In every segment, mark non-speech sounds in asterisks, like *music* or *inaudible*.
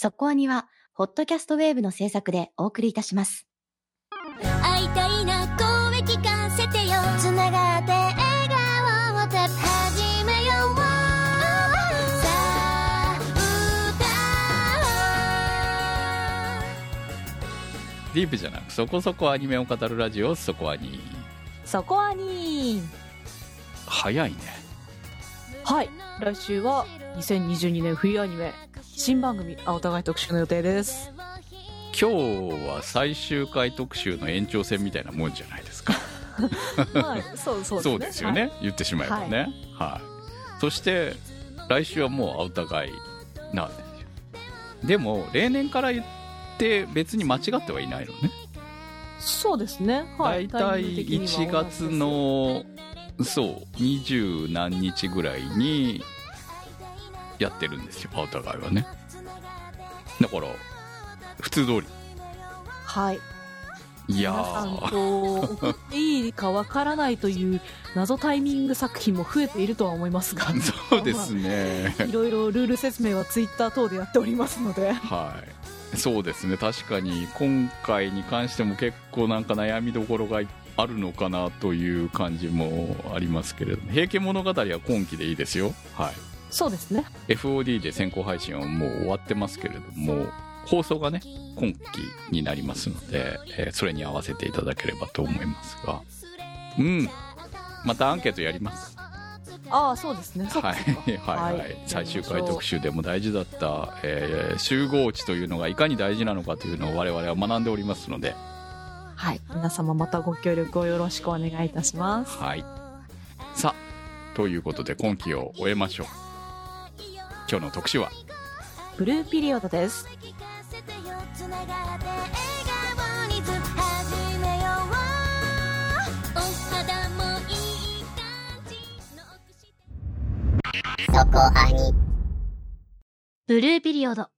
そこアニは、ホットキャストウェーブの制作でお送りいたします。会いたいな声聞かせてよ。つながって笑顔を始めようさあディープじゃなくそこそこアニメを語るラジオそこアニそこはに早いね。はい。来週は2022年冬アニメ新番組青互い特集の予定です。今日は最終回特集の延長戦みたいなもんじゃないですか。*laughs* はいそうそうですね。そうですよね、はい。言ってしまえばね。はい、そして来週はもうお互いなんですよ。でも例年から言って別に間違ってはいないのね。そうですね。はい。大体1月のそう二十何日ぐらいにやってるんですよお互いはね。だから普通通り。はい。いや皆さんーこう送っていいかわからないという謎タイミング作品も増えているとは思いますが。*laughs* そうですね。いろいろルール説明はツイッター等でやっておりますので。はい。そうですね。確かに今回に関しても結構なんか悩みどころがあるのかなという感じもありますけれども「平家物語」は今期でいいですよ。はいそうですね。FOD で先行配信はもう終わってますけれども放送がね今期になりますので、えーそれに合わせていただければと思いますが。うん。またアンケートやります。ああそうですね。はいかそっか。はい。はい、最終回特集でも大事だった、えー集合値というのがいかに大事なのかというのを我々は学んでおりますので。はい。皆様またご協力をよろしくお願いいたします。はい。さあということで今期を終えましょう今日の特集は？ブルーピリオドですそこアニブルーピリオド。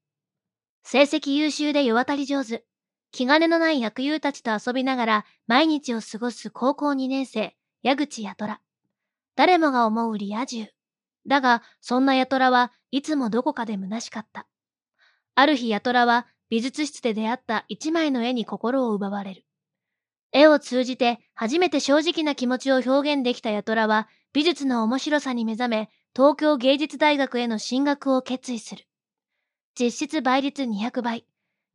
成績優秀で世渡り上手。気兼ねのない役友たちと遊びながら毎日を過ごす高校2年生、矢口やとら。誰もが思うリア充。だが、そんなやとらはいつもどこかで虚しかった。ある日やとらは美術室で出会った一枚の絵に心を奪われる。絵を通じて初めて正直な気持ちを表現できたやとらは美術の面白さに目覚め、東京芸術大学への進学を決意する。実質倍率200倍。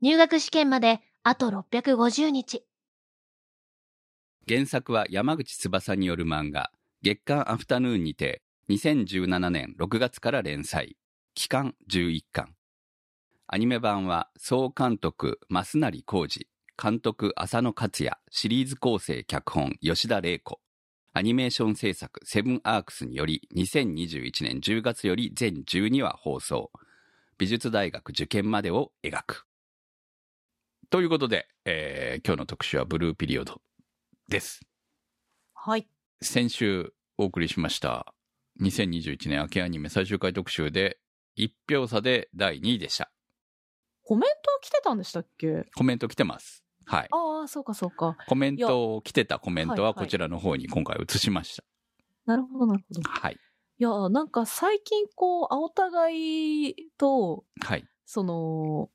入学試験まであと650日。原作は山口翼による漫画月刊アフタヌーンにて2017年6月から連載期間11巻。アニメ版は総監督増成浩二監督浅野克也シリーズ構成脚本吉田玲子。アニメーション制作セブンアークスにより2021年10月より全12話放送。美術大学受験までを描く。ということで、えー今日の特集はブルーピリオドです。はい。先週お送りしました2021年秋アニメ最終回特集で1票差で第2位でした。コメント来てたんでしたっけ？コメント来てます。はい。ああそうかそうか。コメント来てたコメントはいははい。こちらの方に今回移しました。なるほどなるほど。はい。いやなんか最近こうお互いとはい。その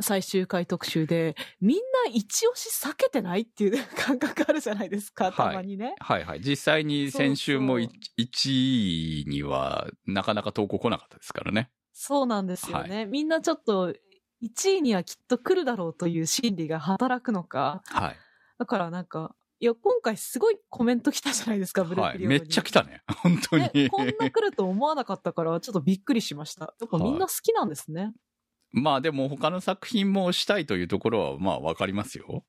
最終回特集でみんな一押し避けてないっていう感覚あるじゃないですか、はい。たまにね。はいはい。実際に先週もそうそう。1位にはなかなか投稿来なかったですからねそうなんですよね、みんなちょっと1位にはきっと来るだろうという心理が働くのか。はい。だからなんかいや今回すごいコメント来たじゃないですかブルーはいピリオドに。めっちゃ来たね。*laughs* 本当に、ね、こんな来ると思わなかったからちょっとびっくりしました。やっぱみんな好きなんですね、まあでも他の作品もしたいというところはまあわかりますよ。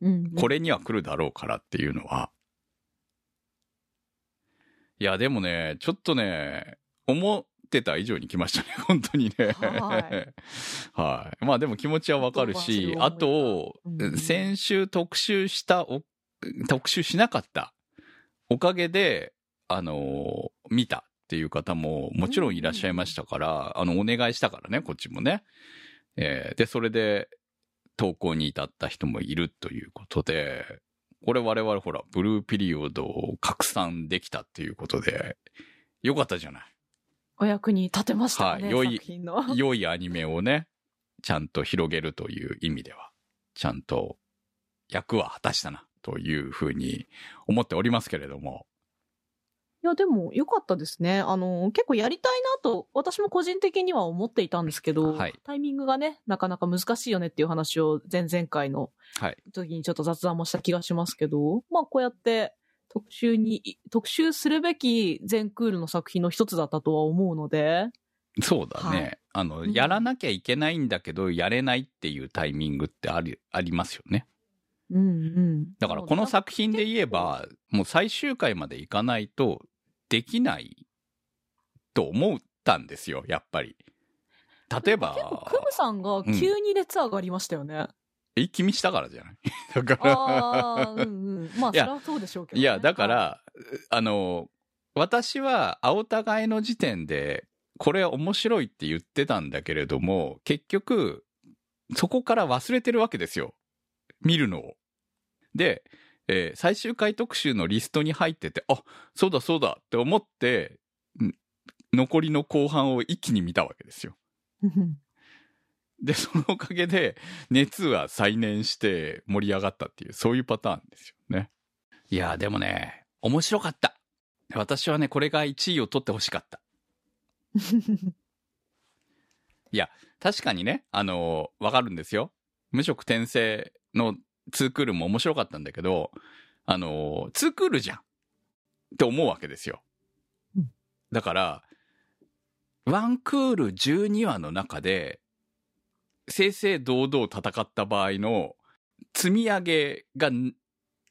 うん。これには来るだろうからっていうのは。いや、でもね、ちょっとね、思ってた以上に来ましたね、*laughs* 本当にね。はい *laughs* はい。まあでも気持ちはわかるし、あとうんうん、先週特集したお、特集しなかったおかげで、あのー見たっていう方ももちろんいらっしゃいましたから、あの、お願いしたからね、こっちもね。えーで、それで、投稿に至った人もいるということで、これ我々ほら、ブルーピリオドを拡散できたっていうことで、よかったじゃない。お役に立てましたかね、はい良い良いアニメをね、ちゃんと広げるという意味では、ちゃんと役は果たしたな、というふうに思っておりますけれども。いや、でも、良かったですね。あの、結構やりたいなと、私も個人的には思っていたんですけど、はいタイミングがね、なかなか難しいよねっていう話を前々回のはい。時にちょっと雑談もした気がしますけど、まあ、こうやって特集に、特集するべき全クールの作品の一つだったとは思うので、そうだね。はいあの、うんやらなきゃいけないんだけど、やれないっていうタイミングってあり、ありますよね。うんうん。だからこの作品で言えば、もう最終回までいかないとできないと思ったんですよ、やっぱり。例えば、結構、クムさんが急に熱上がりましたよね。一気見したからじゃない？*laughs* だから、うんうん。まあ、それはそうでしょうけど、ね。いや、だかはい、ら、あの、私は青互いの時点で、これ面白いって言ってたんだけれども、結局、そこから忘れてるわけですよ。見るのを。で、えー最終回特集のリストに入ってて、あ、そうだそうだって思って、ん残りの後半を一気に見たわけですよ。うんで、そのおかげで、熱は再燃して盛り上がったっていう、そういうパターンですよね。いやー、でもね、面白かった。私はね、これが1位を取ってほしかった。*laughs* 確かにね、あのーわかるんですよ。無色転生のツークールも面白かったんだけど、あのーツークールじゃんって思うわけですようん。だから、ワンクール12話の中で、正々堂々戦った場合の積み上げが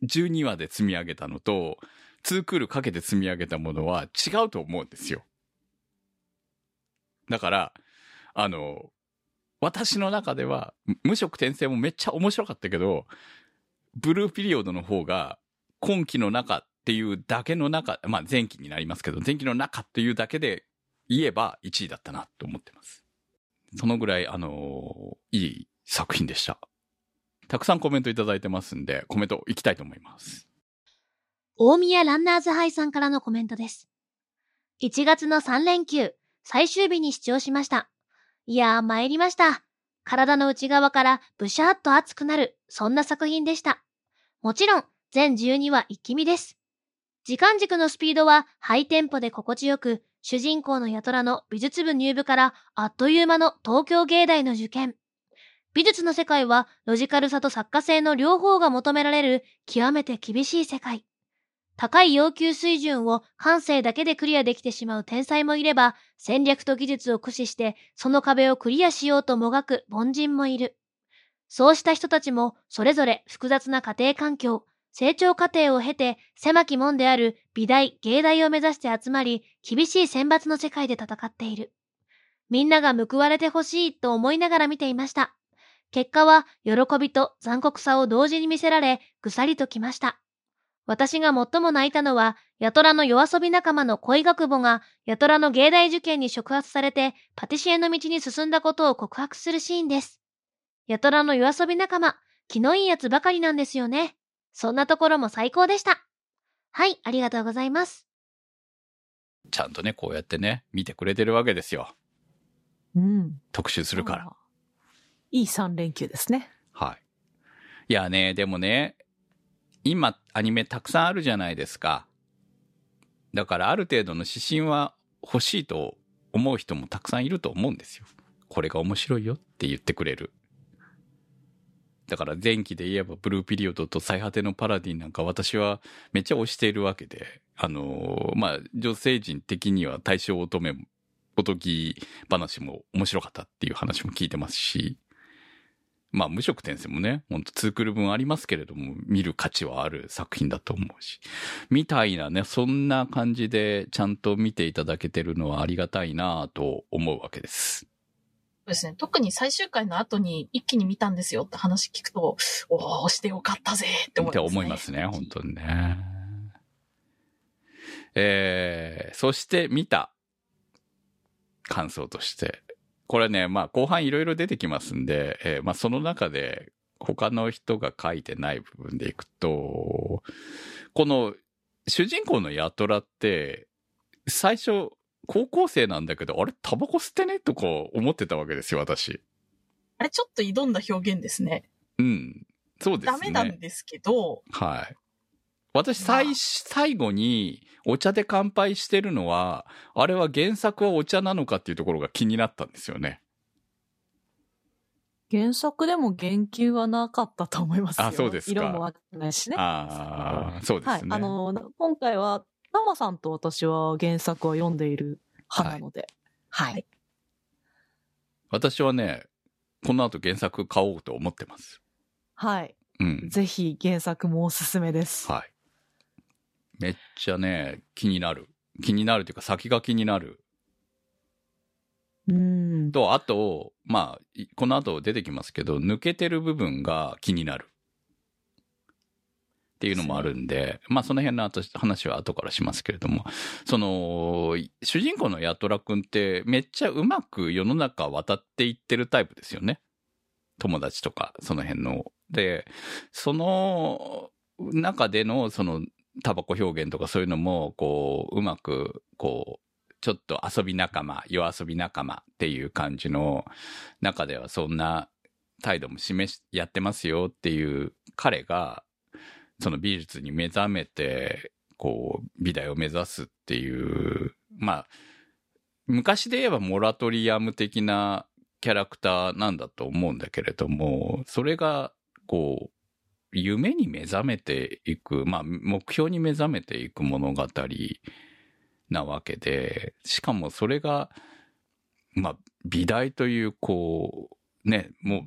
12話で積み上げたのと、ツークールかけて積み上げたものは違うと思うんですよ。だから、あの、私の中では、無色転生もめっちゃ面白かったけど、ブルーピリオドの方が、今期の中っていうだけの中、まあ前期になりますけど、前期の中っていうだけで言えば1位だったなと思ってます。そのぐらい、あのいい作品でした。たくさんコメントいただいてますんで、コメントいきたいと思います。大宮ランナーズハイさんからのコメントです。1月の3連休、最終日に視聴しました。いやー参りました。体の内側からブシャーっと熱くなる、そんな作品でした。もちろん、全12話一気見です。時間軸のスピードはハイテンポで心地よく、主人公のヤトラの美術部入部からあっという間の東京芸大の受験。美術の世界はロジカルさと作家性の両方が求められる極めて厳しい世界。高い要求水準を感性だけでクリアできてしまう天才もいれば、戦略と技術を駆使してその壁をクリアしようともがく凡人もいる。そうした人たちもそれぞれ複雑な家庭環境、成長過程を経て狭き門である美大、芸大を目指して集まり、厳しい選抜の世界で戦っている。みんなが報われてほしいと思いながら見ていました。結果は喜びと残酷さを同時に見せられ、ぐさりときました。私が最も泣いたのは、ヤトラの夜遊び仲間の恋学母が、ヤトラの芸大受験に触発されて、パティシエの道に進んだことを告白するシーンです。ヤトラの夜遊び仲間、気のいいやつばかりなんですよね。そんなところも最高でした。はい、ありがとうございます。ちゃんとね、こうやってね、見てくれてるわけですよ。うん。特集するから。いい3連休ですね。はい。いやね、でもね、今、アニメたくさんあるじゃないですか。だからある程度の指針は欲しいと思う人もたくさんいると思うんですよ。これが面白いよって言ってくれる。だから前期で言えばブルーピリオドと最果てのパラディンなんか私はめっちゃ推しているわけで、あのーまあ、女性陣的には大正乙女、おとぎ話も面白かったっていう話も聞いてますし、まあ無色転生もね、ほんとツークル分ありますけれども、見る価値はある作品だと思うし、みたいなね、そんな感じでちゃんと見ていただけてるのはありがたいなと思うわけです。そうですね。特に最終回の後に一気に見たんですよって話聞くと、おー、してよかったぜって思います、ね。って思いますね、本当にね。えー、そして見た感想として。これね、まあ後半いろいろ出てきますんで、えーまあその中で他の人が書いてない部分でいくと、この主人公のヤトラって、最初高校生なんだけど、あれタバコ吸ってね？とか思ってたわけですよ、私。あれちょっと挑んだ表現ですね。うん。そうですね。ダメなんですけど、はい。私、最、最後にお茶で乾杯してるのは、あれは原作はお茶なのかっていうところが気になったんですよね。原作でも言及はなかったと思いますよ。あそうですか色もわかんないしね。ああ、そうですね。。はいあの、今回は、タマさんと私は原作を読んでいる派なので。はい。私はね、この後原作買おうと思ってます。はい。うん。ぜひ原作もおすすめです。はい。めっちゃね、気になる。気になるというか先が気になる。うん。と、あと、まあ、いこの後出てきますけど、抜けてる部分が気になる。っていうのもあるんで、まあその辺の話は後からしますけれども、その、主人公のヤトラ君ってめっちゃうまく世の中渡っていってるタイプですよね。友達とか、その辺の。で、その中でのそのタバコ表現とかそういうのも、こう、うまく、こう、ちょっと遊び仲間、夜遊び仲間っていう感じの中ではそんな態度も示し、やってますよっていう彼が、その美術に目覚めて、こう、美大を目指すっていう、まあ、昔で言えばモラトリアム的なキャラクターなんだと思うんだけれども、それが、こう、夢に目覚めていく、まあ、目標に目覚めていく物語なわけで、しかもそれが、まあ、美大という、こう、ね、もう、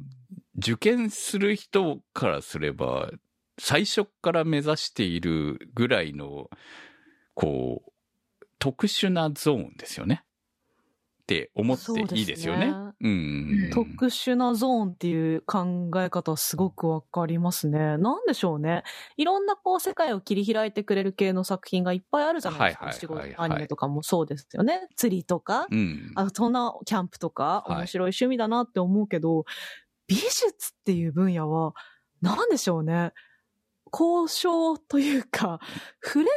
受験する人からすれば、最初から目指しているぐらいの、こう、特殊なゾーンですよね。って思っていいですよね。そううん。特殊なゾーンっていう考え方はすごくわかりますね。なんでしょうね。いろんなこう世界を切り開いてくれる系の作品がいっぱいあるじゃないですか。はいはいはいはい仕事アニメとかもそうですよね。釣りとか、うん。あそんなキャンプとかはい面白い趣味だなって思うけど、美術っていう分野はなんでしょうね。交渉というか、*laughs* 触れて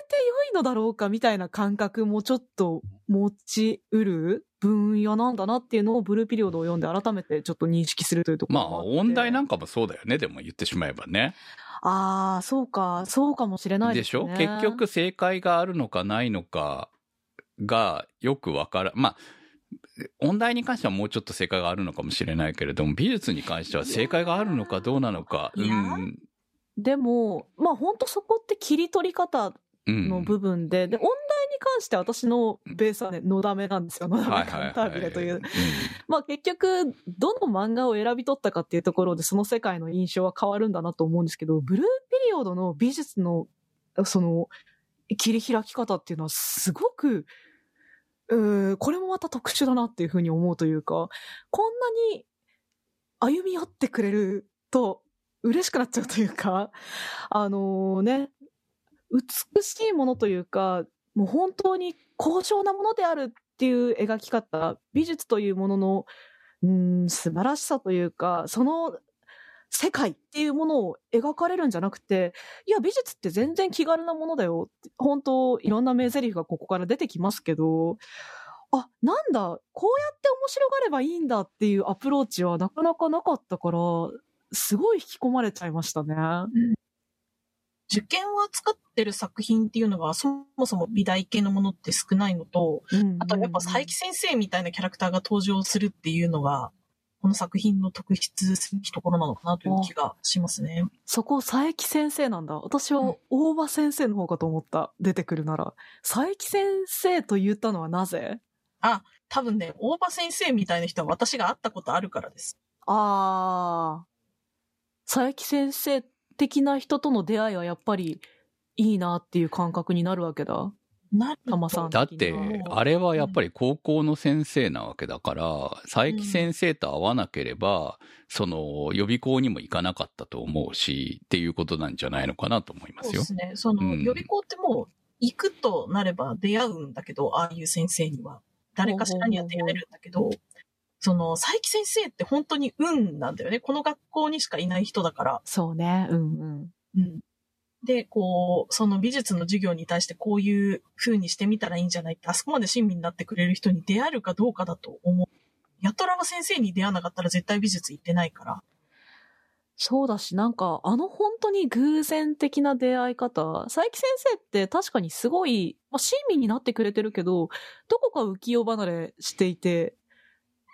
良いのだろうかみたいな感覚もちょっと持ちうる分野なんだなっていうのをブルーピリオドを読んで改めてちょっと認識するというところまあ、音大なんかもそうだよね。でも言ってしまえばね。ああ、そうか、そうかもしれないでしですね。ょ？結局正解があるのかないのかがよくわからん。まあ、音大に関してはもうちょっと正解があるのかもしれないけれども、美術に関しては正解があるのかどうなのか。うん。でも、まあ本当そこって切り取り方うん。の部分で、で、音大に関しては私のベースはね、のだめなんですよ。のだめカンタービレという。んまあ結局、どの漫画を選び取ったかっていうところでその世界の印象は変わるんだなと思うんですけど、ブルーピリオドの美術の、その、切り開き方っていうのはすごく、うーこれもまた特殊だなっていうふうに思うというか、こんなに歩み寄ってくれると嬉しくなっちゃうというか、*laughs* あのね、美しいものというか、もう本当に高尚なものであるっていう描き方、美術というものの、うん、素晴らしさというか、その世界っていうものを描かれるんじゃなくて、いや、美術って全然気軽なものだよ。本当、いろんな名台詞がここから出てきますけど、あ、なんだ、こうやって面白がればいいんだっていうアプローチはなかなかなかったから、すごい引き込まれちゃいましたね。受験を扱ってる作品っていうのがそもそも美大系のものって少ないのと、あとやっぱ佐伯先生みたいなキャラクターが登場するっていうのが、この作品の特筆すべきところなのかなという気がしますね。そこ、佐伯先生なんだ。私は大場先生の方かと思った。出てくるなら。佐伯先生と言ったのはなぜ？多分ね、大場先生みたいな人は私が会ったことあるからです。ああ。佐伯先生的な人との出会いはやっぱりいいなっていう感覚になるわけだ。なるたまさんだって、あれはやっぱり高校の先生なわけだから、佐伯先生と会わなければ、その予備校にも行かなかったと思うし、っていうことなんじゃないのかなと思いますよそうで。すね。その、うん予備校ってもう、行くとなれば出会うんだけど、ああいう先生には。誰かしらには出会えるんだけど、その、佐伯先生って本当に運なんだよね。この学校にしかいない人だから。そうね。うんうん。うん。で、こう、その美術の授業に対してこういう風にしてみたらいいんじゃないって、あそこまで親身になってくれる人に出会えるかどうかだと思う。ヤトラは先生に出会わなかったら絶対美術行ってないから。そうだし、なんか、あの本当に偶然的な出会い方、佐伯先生って確かにすごい、まあ、親身になってくれてるけど、どこか浮世離れしていて、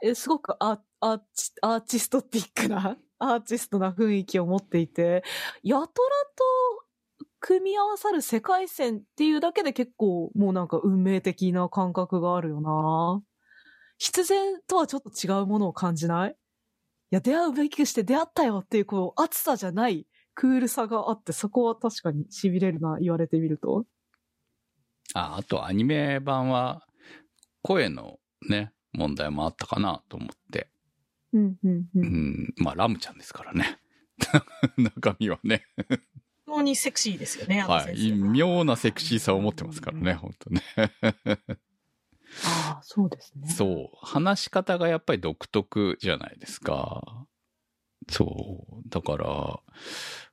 えすごくアアーチアーティストティックな、*laughs* アーティストな雰囲気を持っていて、ヤトラと組み合わさる世界線っていうだけで結構もうなんか運命的な感覚があるよな必然とはちょっと違うものを感じない？いや、出会うべきして出会ったよっていう、こう、熱さじゃないクールさがあって、そこは確かに痺れるな、言われてみると。あ、あとアニメ版は、声のね、問題もあったかなと思って。うん、うん、う。うんん、まあ、ラムちゃんですからね。*laughs* 中身はね。非常にセクシーですよね、はい。妙なセクシーさを持ってますからね、本当ね。*laughs* ああ、そうですね。そう。話し方がやっぱり独特じゃないですか。そう。だから、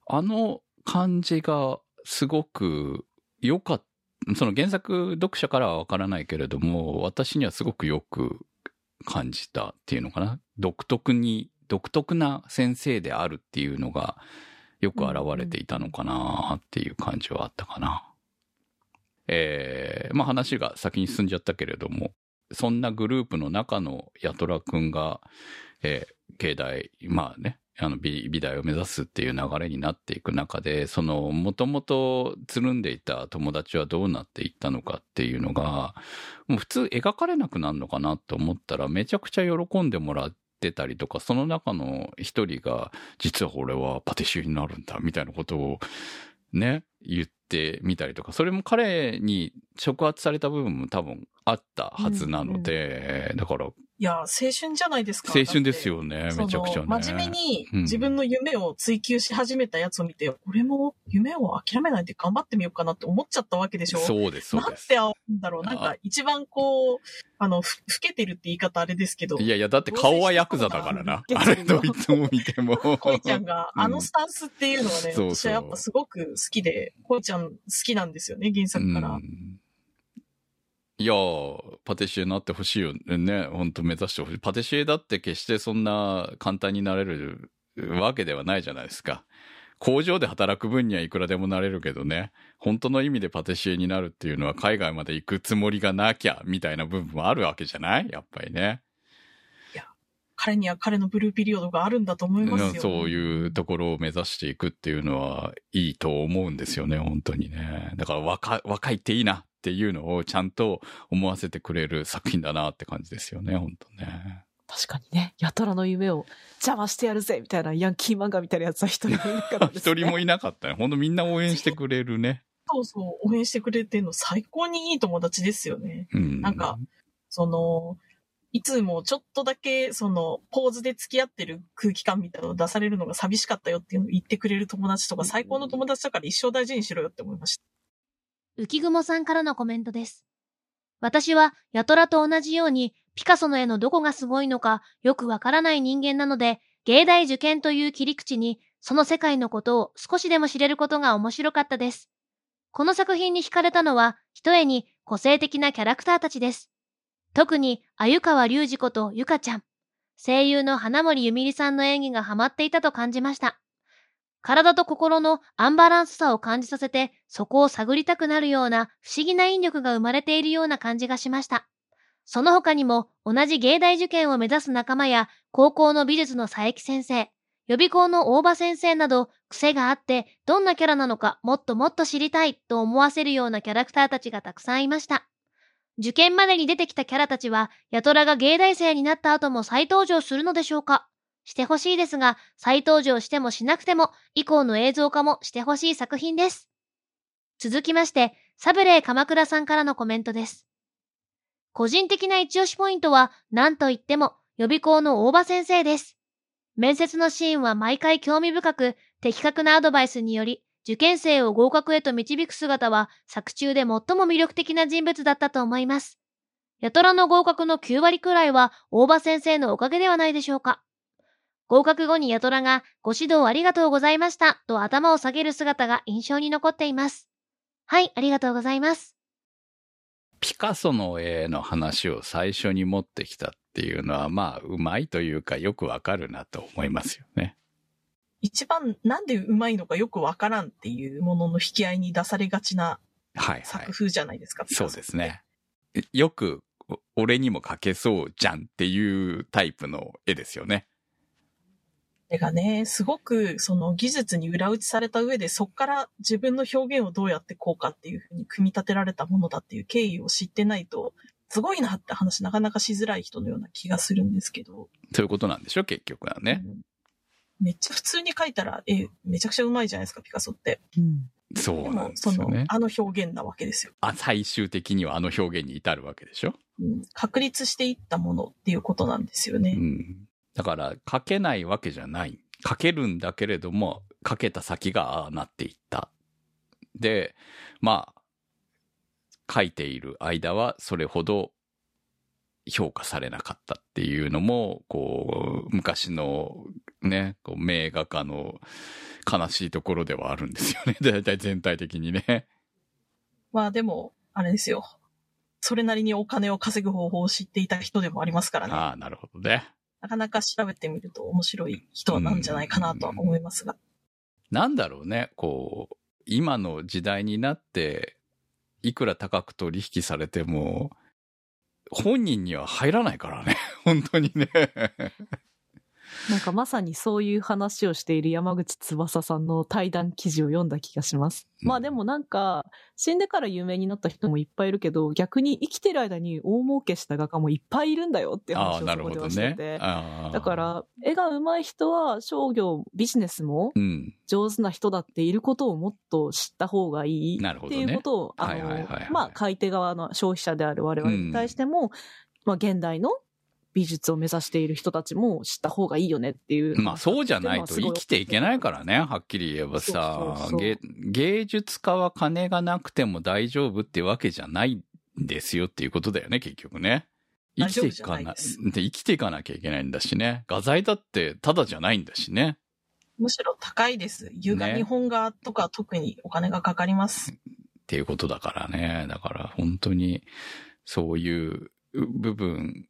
あの感じがすごく良かった。その原作読者からはわからないけれども、私にはすごくよく感じたっていうのかな。独特に、独特な先生であるっていうのがよく現れていたのかなっていう感じはあったかな。えー、まあ話が先に進んじゃったけれども、そんなグループの中のヤトラくんが、えー、境大、まあね、あの美、美大を目指すっていう流れになっていく中で、その、もともとつるんでいた友達はどうなっていったのかっていうのが、もう普通描かれなくなるのかなと思ったら、めちゃくちゃ喜んでもらってたりとか、その中の一人が、実は俺はパティシエになるんだ、みたいなことを、ね、言ってみたりとか、それも彼に触発された部分も多分あったはずなので、だから、いや、青春じゃないですか。青春ですよね。めちゃくちゃね。真面目にうん自分の夢を追求し始めたやつを見て、俺も夢を諦めないで頑張ってみようかなって思っちゃったわけでしょそうです、そうです。なんて合うんだろう。なんあか一番こう、あの、ふ、老けてるって言い方あれですけど。いやいや、だって顔はヤクザだからな。あれどいつも見ても。恋ちゃんが、うんあのスタンスっていうのはね、そうそう私はやっぱすごく好きで、恋ちゃん好きなんですよね、原作から。うんいやー、パティシエになってほしいよね。本当目指してほしい。パティシエだって決してそんな簡単になれるわけではないじゃないですか。工場で働く分にはいくらでもなれるけどね。本当の意味でパティシエになるっていうのは海外まで行くつもりがなきゃ、みたいな部分もあるわけじゃない？やっぱりね。彼には彼のブルーピリオドがあるんだと思いますよ。そういうところを目指していくっていうのはいいと思うんですよね、本当にね。だから若若いっていいなっていうのをちゃんと思わせてくれる作品だなって感じですよね、本当ね。確かにね、ヤトラの夢を邪魔してやるぜみたいなヤンキー漫画みたいなやつは一人もいなかったです、ね。一人もいなかったね。本当みんな応援してくれるね。そうそう、応援してくれてるの最高にいい友達ですよね。うん。なんか、その、いつもちょっとだけ、その、ポーズで付き合ってる空気感みたいなのを出されるのが寂しかったよっていうのを言ってくれる友達とか最高の友達だから一生大事にしろよって思いました。浮雲さんからのコメントです。私は、ヤトラと同じように、ピカソの絵のどこがすごいのか、よくわからない人間なので、芸大受験という切り口に、その世界のことを少しでも知れることが面白かったです。この作品に惹かれたのは、一重に個性的なキャラクターたちです。特に、鮎川隆二ことゆかちゃん。声優の花森ゆみりさんの演技がハマっていたと感じました。体と心のアンバランスさを感じさせて、そこを探りたくなるような不思議な引力が生まれているような感じがしました。その他にも、同じ芸大受験を目指す仲間や、高校の美術の佐伯先生、予備校の大場先生など、癖があって、どんなキャラなのかもっともっと知りたいと思わせるようなキャラクターたちがたくさんいました。受験までに出てきたキャラたちは、ヤトラが芸大生になった後も再登場するのでしょうか？してほしいですが、再登場してもしなくても、以降の映像化もしてほしい作品です。続きまして、サブレー鎌倉さんからのコメントです。個人的な一押しポイントは、何と言っても、予備校の大場先生です。面接のシーンは毎回興味深く、的確なアドバイスにより、受験生を合格へと導く姿は、作中で最も魅力的な人物だったと思います。ヤトラの合格の9割くらいは、大場先生のおかげではないでしょうか。合格後にヤトラが、ご指導ありがとうございました、と頭を下げる姿が印象に残っています。はい、ありがとうございます。ピカソの絵の話を最初に持ってきたっっていうのは、まあ、うまいというかよくわかるなと思いますよね。一番なんでうまいのかよくわからんっていうものの引き合いに出されがちなはいはい作。風じゃないですか。そうですね。よく、お俺にも描けそうじゃんっていうタイプの絵ですよね。これがね、すごくその技術に裏打ちされた上で、そこから自分の表現をどうやってこうかっていうふうに組み立てられたものだっていう経緯を知ってないと、すごいなって話なかなかしづらい人のような気がするんですけど。そういうことなんでしょ結局はね。うんめっちゃ普通に描いたら、え、めちゃくちゃうまいじゃないですか、ピカソって。うん。そうなんで、すよね、。あの表現なわけですよ。あ、最終的にはあの表現に至るわけでしょ？うん、確立していったものっていうことなんですよね。うん。だから、書けないわけじゃない。書けるんだけれども、書けた先がああなっていった。で、まあ、書いている間はそれほど評価されなかったっていうのも、こう、昔のね、こう名画家の悲しいところではあるんですよね。*laughs* 大体全体的にね。まあでも、あれですよ。それなりにお金を稼ぐ方法を知っていた人でもありますからね。ああ、なるほどね。なかなか調べてみると面白い人なんじゃないかなとは思いますが。なんだろうね、こう、今の時代になって、いくら高く取引されても、本人には入らないからね。*laughs* 本当にね。なんかまさにそういう話をしている山口翼さんの対談記事を読んだ気がします。うんまあでもなんか、死んでから有名になった人もいっぱいいるけど、逆に生きてる間に大儲けした画家もいっぱいいるんだよって話をそこでしてて。。ああだか、ら、絵が上手い人は商業、ビジネスもうん。上手な人だっていることをもっと知った方がいいっていうことを、あはいはいはいはいの、まあ、買い手側の消費者である我々に対しても、まあ、現代の美術を目指している人たちも知った方がいいよねっていう。まあそうじゃないと生きていけないからね、はっきり言えばさ芸芸術家は金がなくても大丈夫ってわけじゃないんですよっていうことだよね、結局ね。生きていかなで生きていかなきゃいけないんだしね。画材だってただじゃないんだしね。むしろ高いです。優雅ね日本画とか特にお金がかかります。っていうことだからね。だから本当にそういう部分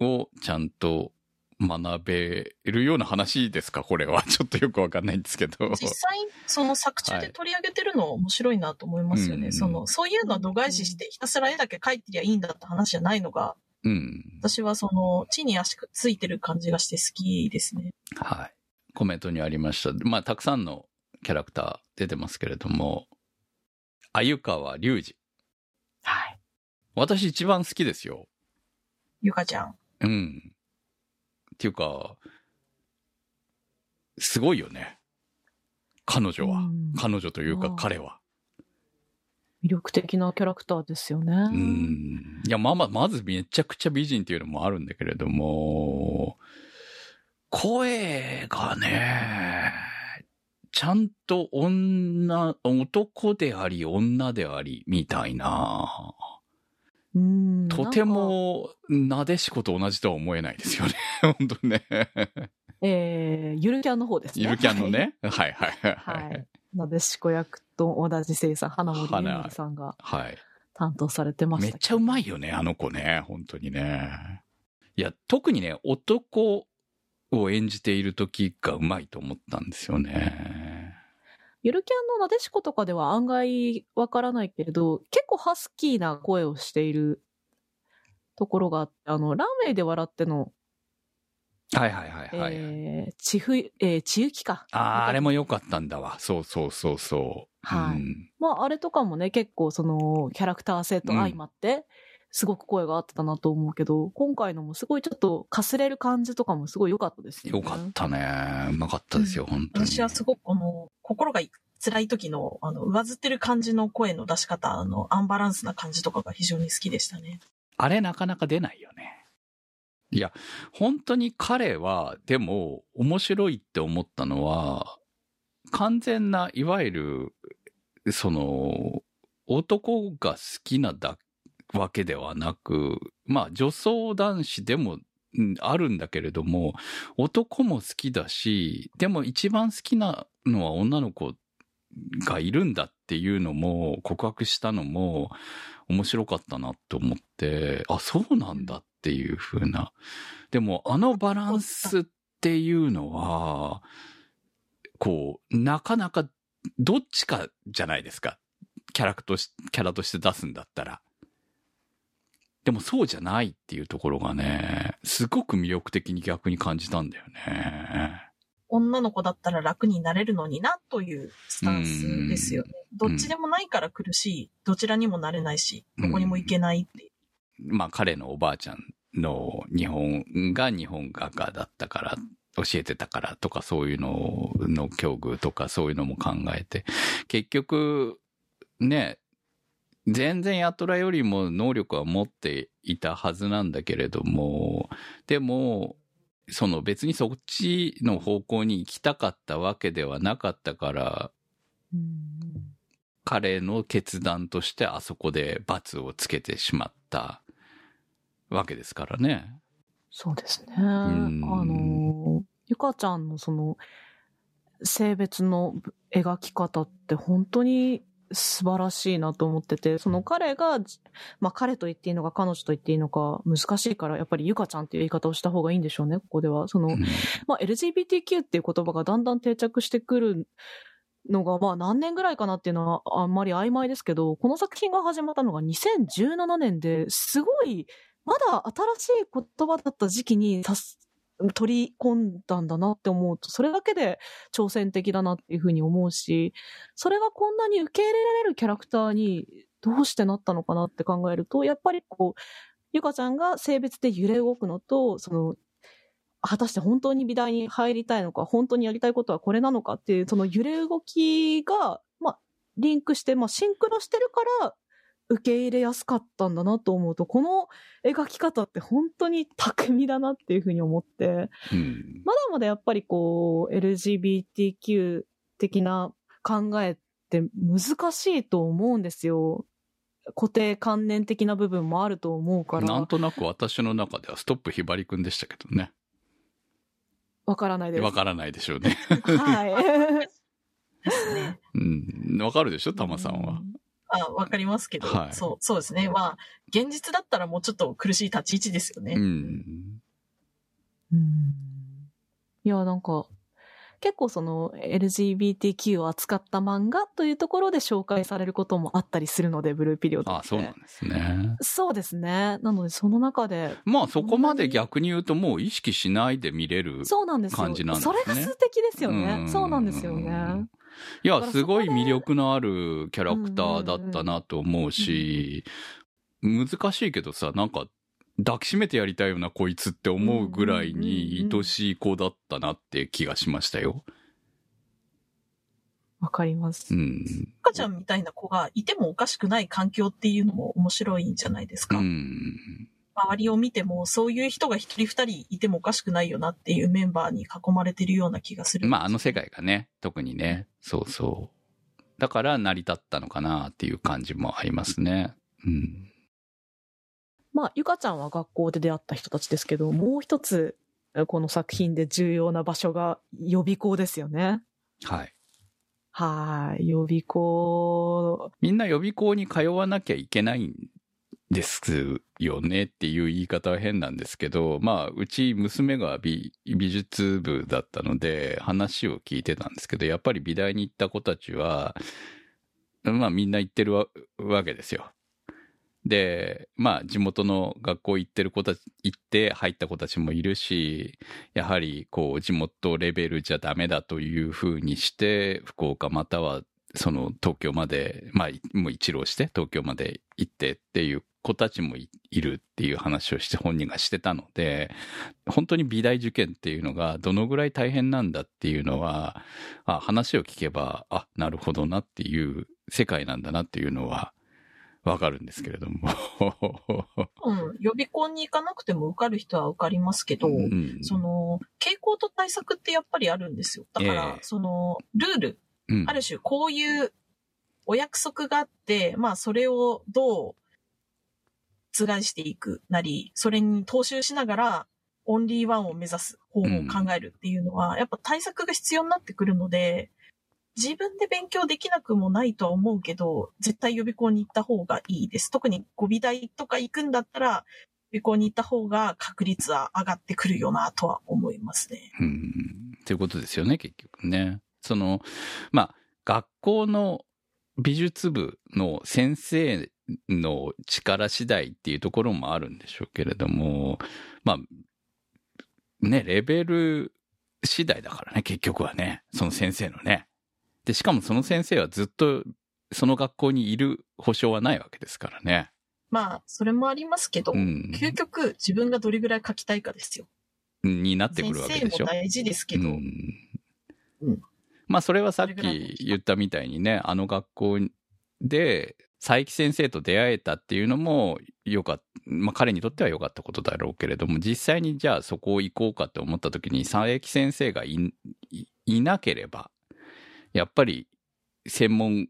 をちゃんと学べるような話ですか？これは。*laughs* ちょっとよくわかんないんですけど。実際、その作中で取り上げてるのは面白いなと思いますよね。うんその、そういうのを度外視してひたすら絵だけ描いてりゃいいんだって話じゃないのが、うん。私はその、地に足がついてる感じがして好きですね。はい。コメントにありました。まあ、たくさんのキャラクター出てますけれども、鮎川隆二。はい。私一番好きですよ。ゆかちゃん。うん。っていうか、すごいよね。彼女は。うん彼女というか彼は。魅力的なキャラクターですよね。うん。いや、まあまあ、まずめちゃくちゃ美人っていうのもあるんだけれども、声がね、ちゃんと女、男であり女であり、みたいな。うんとて、も、なでしこと同じとは思えないですよね。*laughs* 本当ね。えー、ゆるキャンの方ですね。ゆるキャンのね。はいはいはい。は。はいい。なでしこ役と同じ声優さん、花森さんがはい。担当されてましたけど。めっちゃうまいよね、あの子ね。本当にね。いや、特にね、男を演じている時がうまいと思ったんですよね。ゆるキャンのなでしことかでは案外わからないけれど、結構ハスキーな声をしているところがあって、あの、ランウェイで笑っての、はいはいはいはい。えー、ちふ、えー、ちゆきか。ああ、あれも良かったんだわ。そうそうそうそう。はいうんまあ、あれとかもね、結構その、キャラクター性と相まって、すごく声が合ってたなと思うけど、今回のもすごいちょっとかすれる感じとかもすごい良かったですよね。よかったね。うまかったですよ、本当に。私はすごくこの、心が辛い時の、あの、上ずってる感じの声の出し方、あの、アンバランスな感じとかが非常に好きでしたね。あれなかなか出ないよね。いや、本当に彼は、でも、面白いって思ったのは、完全な、いわゆる、その、男が好きなだわけではなく、まあ、女装男子でも、あるんだけれども、男も好きだし、でも一番好きなのは女の子がいるんだっていうのも告白したのも、面白かったなって思って、あ、そうなんだっていう風な。でも、あのバランスっていうのは、こう、なかなか、どっちかじゃないですか。キャラクとし、キャラとして出すんだったら。でもそうじゃないっていうところがね、すごく魅力的に逆に感じたんだよね。女の子だったら楽になれるのにな、というスタンスですよね。どっちでもないから苦しい。どちらにもなれないし、どこにも行けないっていう。まあ彼のおばあちゃんの日本が日本画家だったから、教えてたからとかそういうのの境遇とかそういうのも考えて、結局、ね、全然ヤトラよりも能力は持っていたはずなんだけれども、でも、その別にそっちの方向に行きたかったわけではなかったから、彼の決断としてあそこで罰をつけてしまったわけですからね。そうですね。あの、ゆかちゃんのその、性別の描き方って本当に素晴らしいなと思ってて、その彼が、まあ彼と言っていいのか彼女と言っていいのか難しいから、やっぱりゆかちゃんっていう言い方をした方がいいんでしょうね、ここでは。その、うんまあ LGBTQ っていう言葉がだんだん定着してくるのが、まあ何年ぐらいかなっていうのはあんまり曖昧ですけど、この作品が始まったのが2017年ですごい、まだ新しい言葉だった時期に取り込んだんだなって思うと、それだけで挑戦的だなっていうふうに思うし、それがこんなに受け入れられるキャラクターにどうしてなったのかなって考えると、やっぱりこう、ゆかちゃんが性別で揺れ動くのと、その、果たして本当に美大に入りたいのか、本当にやりたいことはこれなのかっていう、その揺れ動きが、まあ、リンクして、まあ、シンクロしてるから、受け入れやすかったんだなと思うと、この描き方って本当に巧みだなっていうふうに思って、うんまだまだやっぱりこう、LGBTQ 的な考えって難しいと思うんですよ。固定観念的な部分もあると思うから。なんとなく私の中ではストップひばりくんでしたけどね。わからないです。わからないでしょうね。はい。うん。わかるでしょタマさんは。あ、わかりますけど、はいそう、そうですね。まあ、現実だったらもうちょっと苦しい立ち位置ですよね。うん。うんいや、なんか、結構その LGBTQ を扱った漫画というところで紹介されることもあったりするので、ブルーピリオドって。あそうなんですね。そうですね。なので、その中で、まあそこまで逆に言うともう意識しないで見れる。そうなんですよ。感じなんですねそれが素敵ですようね。んそうなんですよね。いや、らすごい魅力のあるキャラクターだったなと思うし、難しいけどさ、なんか、抱きしめてやりたいよな、こいつって思うぐらいに愛しい子だったなって気がしましたよ。わかりますう。ん。赤ちゃんみたいな子がいてもおかしくない環境っていうのも面白いんじゃないですうか。ん。周りを見ても、そういう人が一人二人いてもおかしくないよなっていうメンバーに囲まれてるような気がする。まああの世界がね、特にね、そうそう。だから成り立ったのかなっていう感じもありますね。うん。まあ、ゆかちゃんは学校で出会った人たちですけど、もう一つ、この作品で重要な場所が予備校ですよね。はい。はい。予備校、みんな予備校に通わなきゃいけないんですよねっていう言い方は変なんですけど、まあ、うち娘が美術部だったので話を聞いてたんですけど、やっぱり美大に行った子たちは、まあみんな行ってるわわけですよ。で、まあ地元の学校行ってる子たち、行って入った子たちもいるし、やはりこう地元レベルじゃダメだというふうにして、福岡またはその東京まで、まあもう一浪して東京まで行ってっていう子たちもいいるっていう話をして本人がしてたので、本当に美大受験っていうのがどのぐらい大変なんだっていうのは、あ話を聞けば、あ、なるほどなっていう世界なんだなっていうのはわかるんですけれども。うん。予備校に行かなくても受かる人は受かりますけど、うんその、傾向と対策ってやっぱりあるんですよ。だから、ええその、ルール、うんある種こういうお約束があって、まあそれをどう覆していくなり、それに踏襲しながらオンリーワンを目指す方法を考えるっていうのは、やっぱ対策が必要になってくるので、自分で勉強できなくもないとは思うけど、絶対予備校に行った方がいいです。特に語尾大とか行くんだったら、予備校に行った方が確率は上がってくるよなとは思いますね。うん。ということですよね、結局ね。その、まあ、学校の美術部の先生の力次第っていうところもあるんでしょうけれども、まあ、ね、レベル次第だからね、結局はね。その先生のね。で、しかもその先生はずっとその学校にいる保証はないわけですからね。まあ、それもありますけど、うん。究極自分がどれぐらい書きたいかですよ。になってくるわけでしょ先生も。大事ですけど、うんうんまあそれはさっき言ったみたいにね、あの学校で佐伯先生と出会えたっていうのもよかった、まあ彼にとっては良かったことだろうけれども、実際にじゃあそこを行こうかって思った時に佐伯先生がいいいなければ、やっぱり専門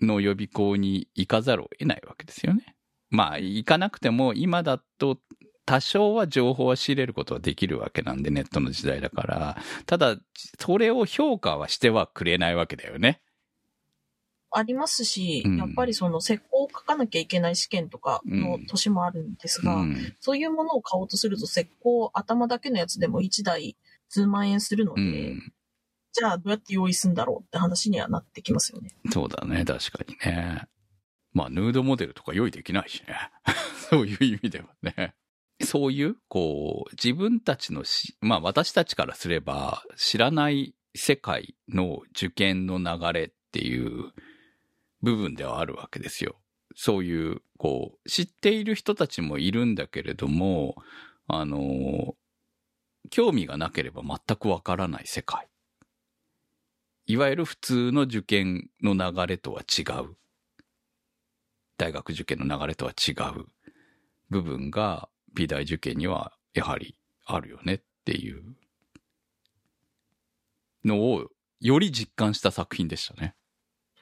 の予備校に行かざるを得ないわけですよね。まあ行かなくても今だと多少は情報は仕入れることはできるわけなんで、ネットの時代だから。ただ、それを評価はしてはくれないわけだよね。ありますし、うんやっぱりその石膏を書かなきゃいけない試験とかの年もあるんですが、うん。そういうものを買おうとすると石膏頭だけのやつでも1台数万円するのうで、ん。じゃあどうやって用意するんだろうって話にはなってきますよね。そうだね、確かにね。まあ、ヌードモデルとか用意できないしね。*laughs* そういう意味ではね。そういう、こう、自分たちのし、まあ私たちからすれば知らない世界の受験の流れっていう部分ではあるわけですよ。そういう、こう、知っている人たちもいるんだけれども、あの、興味がなければ全くわからない世界。いわゆる普通の受験の流れとは違う。大学受験の流れとは違う部分が美大受験にはやはりあるよねっていうのをより実感した作品でしたね。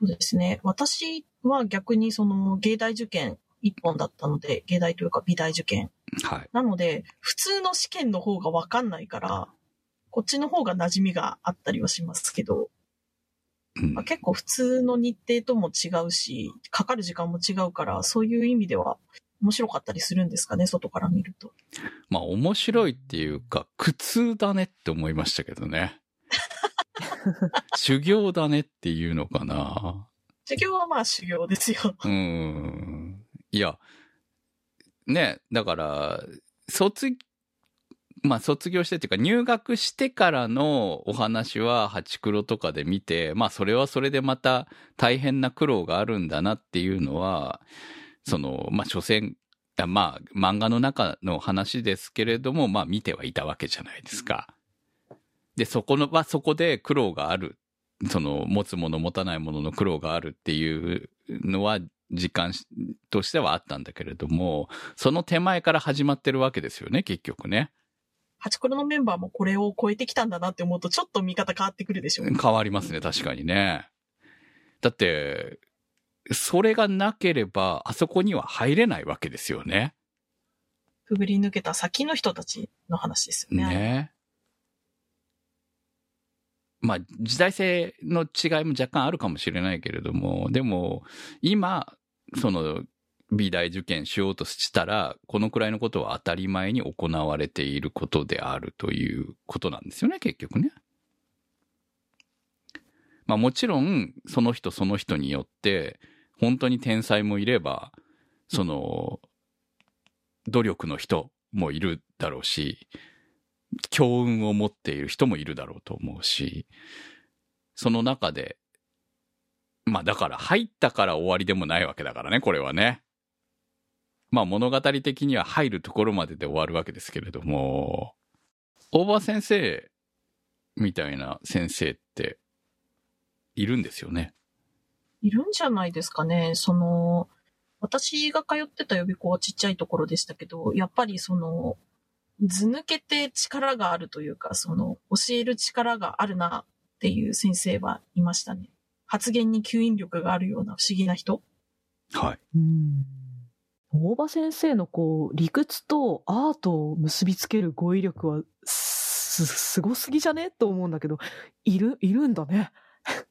そうですね。私は逆にその芸大受験一本だったので、芸大というか美大受験。はい。なので、普通の試験の方がわかんないから、こっちの方が馴染みがあったりはしますけど、うんまあ、結構普通の日程とも違うし、かかる時間も違うから、そういう意味では面白かったりするんですかね、外から見ると。まあ面白いっていうか苦痛だねって思いましたけどね。*laughs* *laughs* 修行だねっていうのかな。授業はまあ修行ですよ。うーん。いや、ね、だから、卒、まあ卒業してっていうか入学してからのお話はハチクロとかで見て、まあそれはそれでまた大変な苦労があるんだなっていうのは、その、まあ所詮、あまあ漫画の中の話ですけれども、まあ見てはいたわけじゃないですか。で、そこのはそこで苦労がある。その持つもの持たないものの苦労があるっていうのは実感しとしてはあったんだけれども、その手前から始まってるわけですよね、結局ね。ハチクロのメンバーもこれを超えてきたんだなって思うと、ちょっと見方変わってくるでしょうね。変わりますね、確かにね。だって、それがなければ、あそこには入れないわけですよね。くぐり抜けた先の人たちの話ですよね。ね。まあ、時代性の違いも若干あるかもしれないけれども、でも、今、その、美大受験しようとしたら、このくらいのことは当たり前に行われていることであるということなんですよね、結局ね。まあもちろん、その人その人によって、本当に天才もいれば、その、努力の人もいるだろうし、強運を持っている人もいるだろうと思うし、その中で、まあだから入ったから終わりでもないわけだからね、これはね。まあ物語的には入るところまでで終わるわけですけれども、大場先生みたいな先生っているんですよね。いるんじゃないですかね。その、私が通ってた予備校はちっちゃいところでしたけど、やっぱりその、図抜けて力があるというか、その、教える力があるなっていう先生はいましたね。発言に吸引力があるような不思議な人。はい。うん。大場先生のこう、理屈とアートを結びつける語彙力は、す、すごすぎじゃね？と思うんだけど、いる、いるんだね。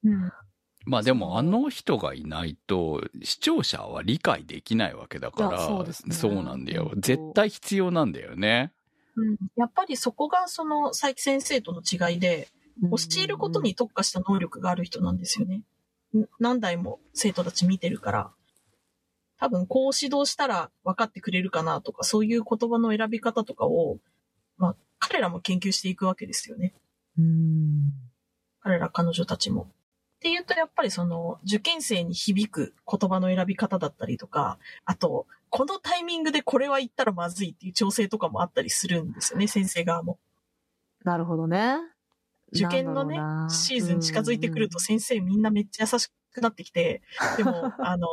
うん。*laughs* まあでもあの人がいないと視聴者は理解できないわけだから。そうねそうなんだよ絶対必要なんだよね。うん、やっぱりそこがその佐伯先生との違いで、教えることに特化した能力がある人なんですよね。ん何代も生徒たち見てるから、多分こう指導したら分かってくれるかなとか、そういう言葉の選び方とかを、まあ、彼らも研究していくわけですよね。うん。彼ら彼女たちも。っていうと、やっぱりその、受験生に響く言葉の選び方だったりとか、あと、このタイミングでこれは言ったらまずいっていう調整とかもあったりするんですよね、先生側も。なるほどね。受験のねシーズン近づいてくると先生みんなめっちゃ優しくなってきて、でも、*laughs* あの、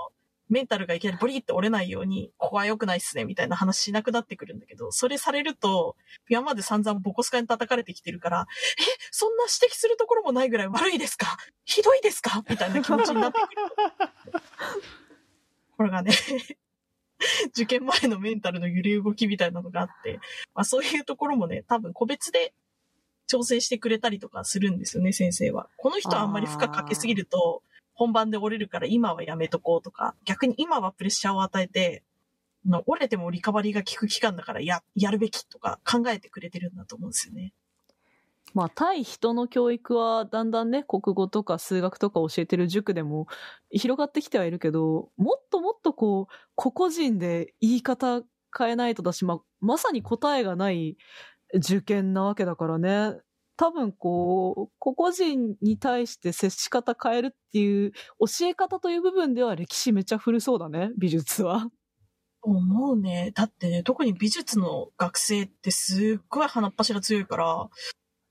メンタルがいきなりボリって折れないように、ここは良くないっすね、みたいな話しなくなってくるんだけど、それされると、今まで散々ボコスカに叩かれてきてるから、え、そんな指摘するところもないぐらい悪いですか？ひどいですか？みたいな気持ちになってくる。*laughs* これがね、*laughs* 受験前のメンタルの揺れ動きみたいなのがあって、まあそういうところもね、多分個別で調整してくれたりとかするんですよね、先生は。この人はあんまり負荷かけすぎると、本番で折れるから今はやめとこうとか、逆に今はプレッシャーを与えて、折れてもリカバリーが効く期間だからや、やるべきとか考えてくれてるんだと思うんですよね。まあ、対人の教育はだんだんね、国語とか数学とか教えてる塾でも広がってきてはいるけど、もっともっとこう、個々人で言い方変えないとだし、まあ、まさに答えがない受験なわけだからね。多分こう、個々人に対して接し方変えるっていう教え方という部分では歴史めっちゃ古そうだね、美術は。思うね。だってね、特に美術の学生ってすっごい鼻っ柱強いから、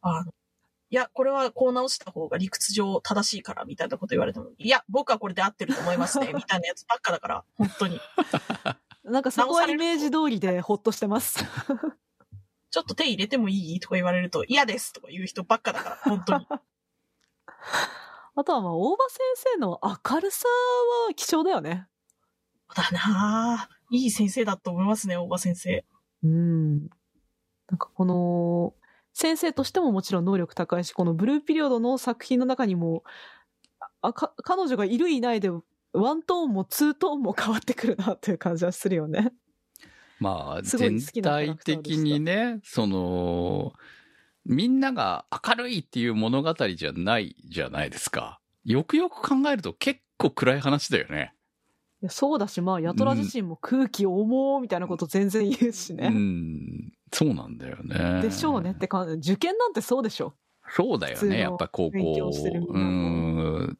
あの、いや、これはこう直した方が理屈上正しいから、みたいなこと言われても、いや、僕はこれで合ってると思いますね、*laughs* みたいなやつばっかだから、本当に。*laughs* なんかそこはイメージ通りでほっとしてます。ちょっと手入れてもいいとか言われると、嫌ですとか言う人ばっかだから、本当に。あとはまあ、大場先生の明るさは貴重だよね。だなぁ。いい先生だと思いますね、大場先生。うん。なんかこの、先生としてももちろん能力高いし、このブルーピリオドの作品の中にも、あか彼女がいるいないで、ワントーンもツートーンも変わってくるなという感じはするよね。まあ、全体的にね、その、みんなが明るいっていう物語じゃないじゃないですか。よくよく考えると結構暗い話だよね。いやそうだし、まあ、ヤトラ自身も空気重うみたいなこと全然言うしうね。ん。そうなんだよね。でしょうねって感じ。受験なんてそうでしょ。そうだよね。やっぱ高校。うん。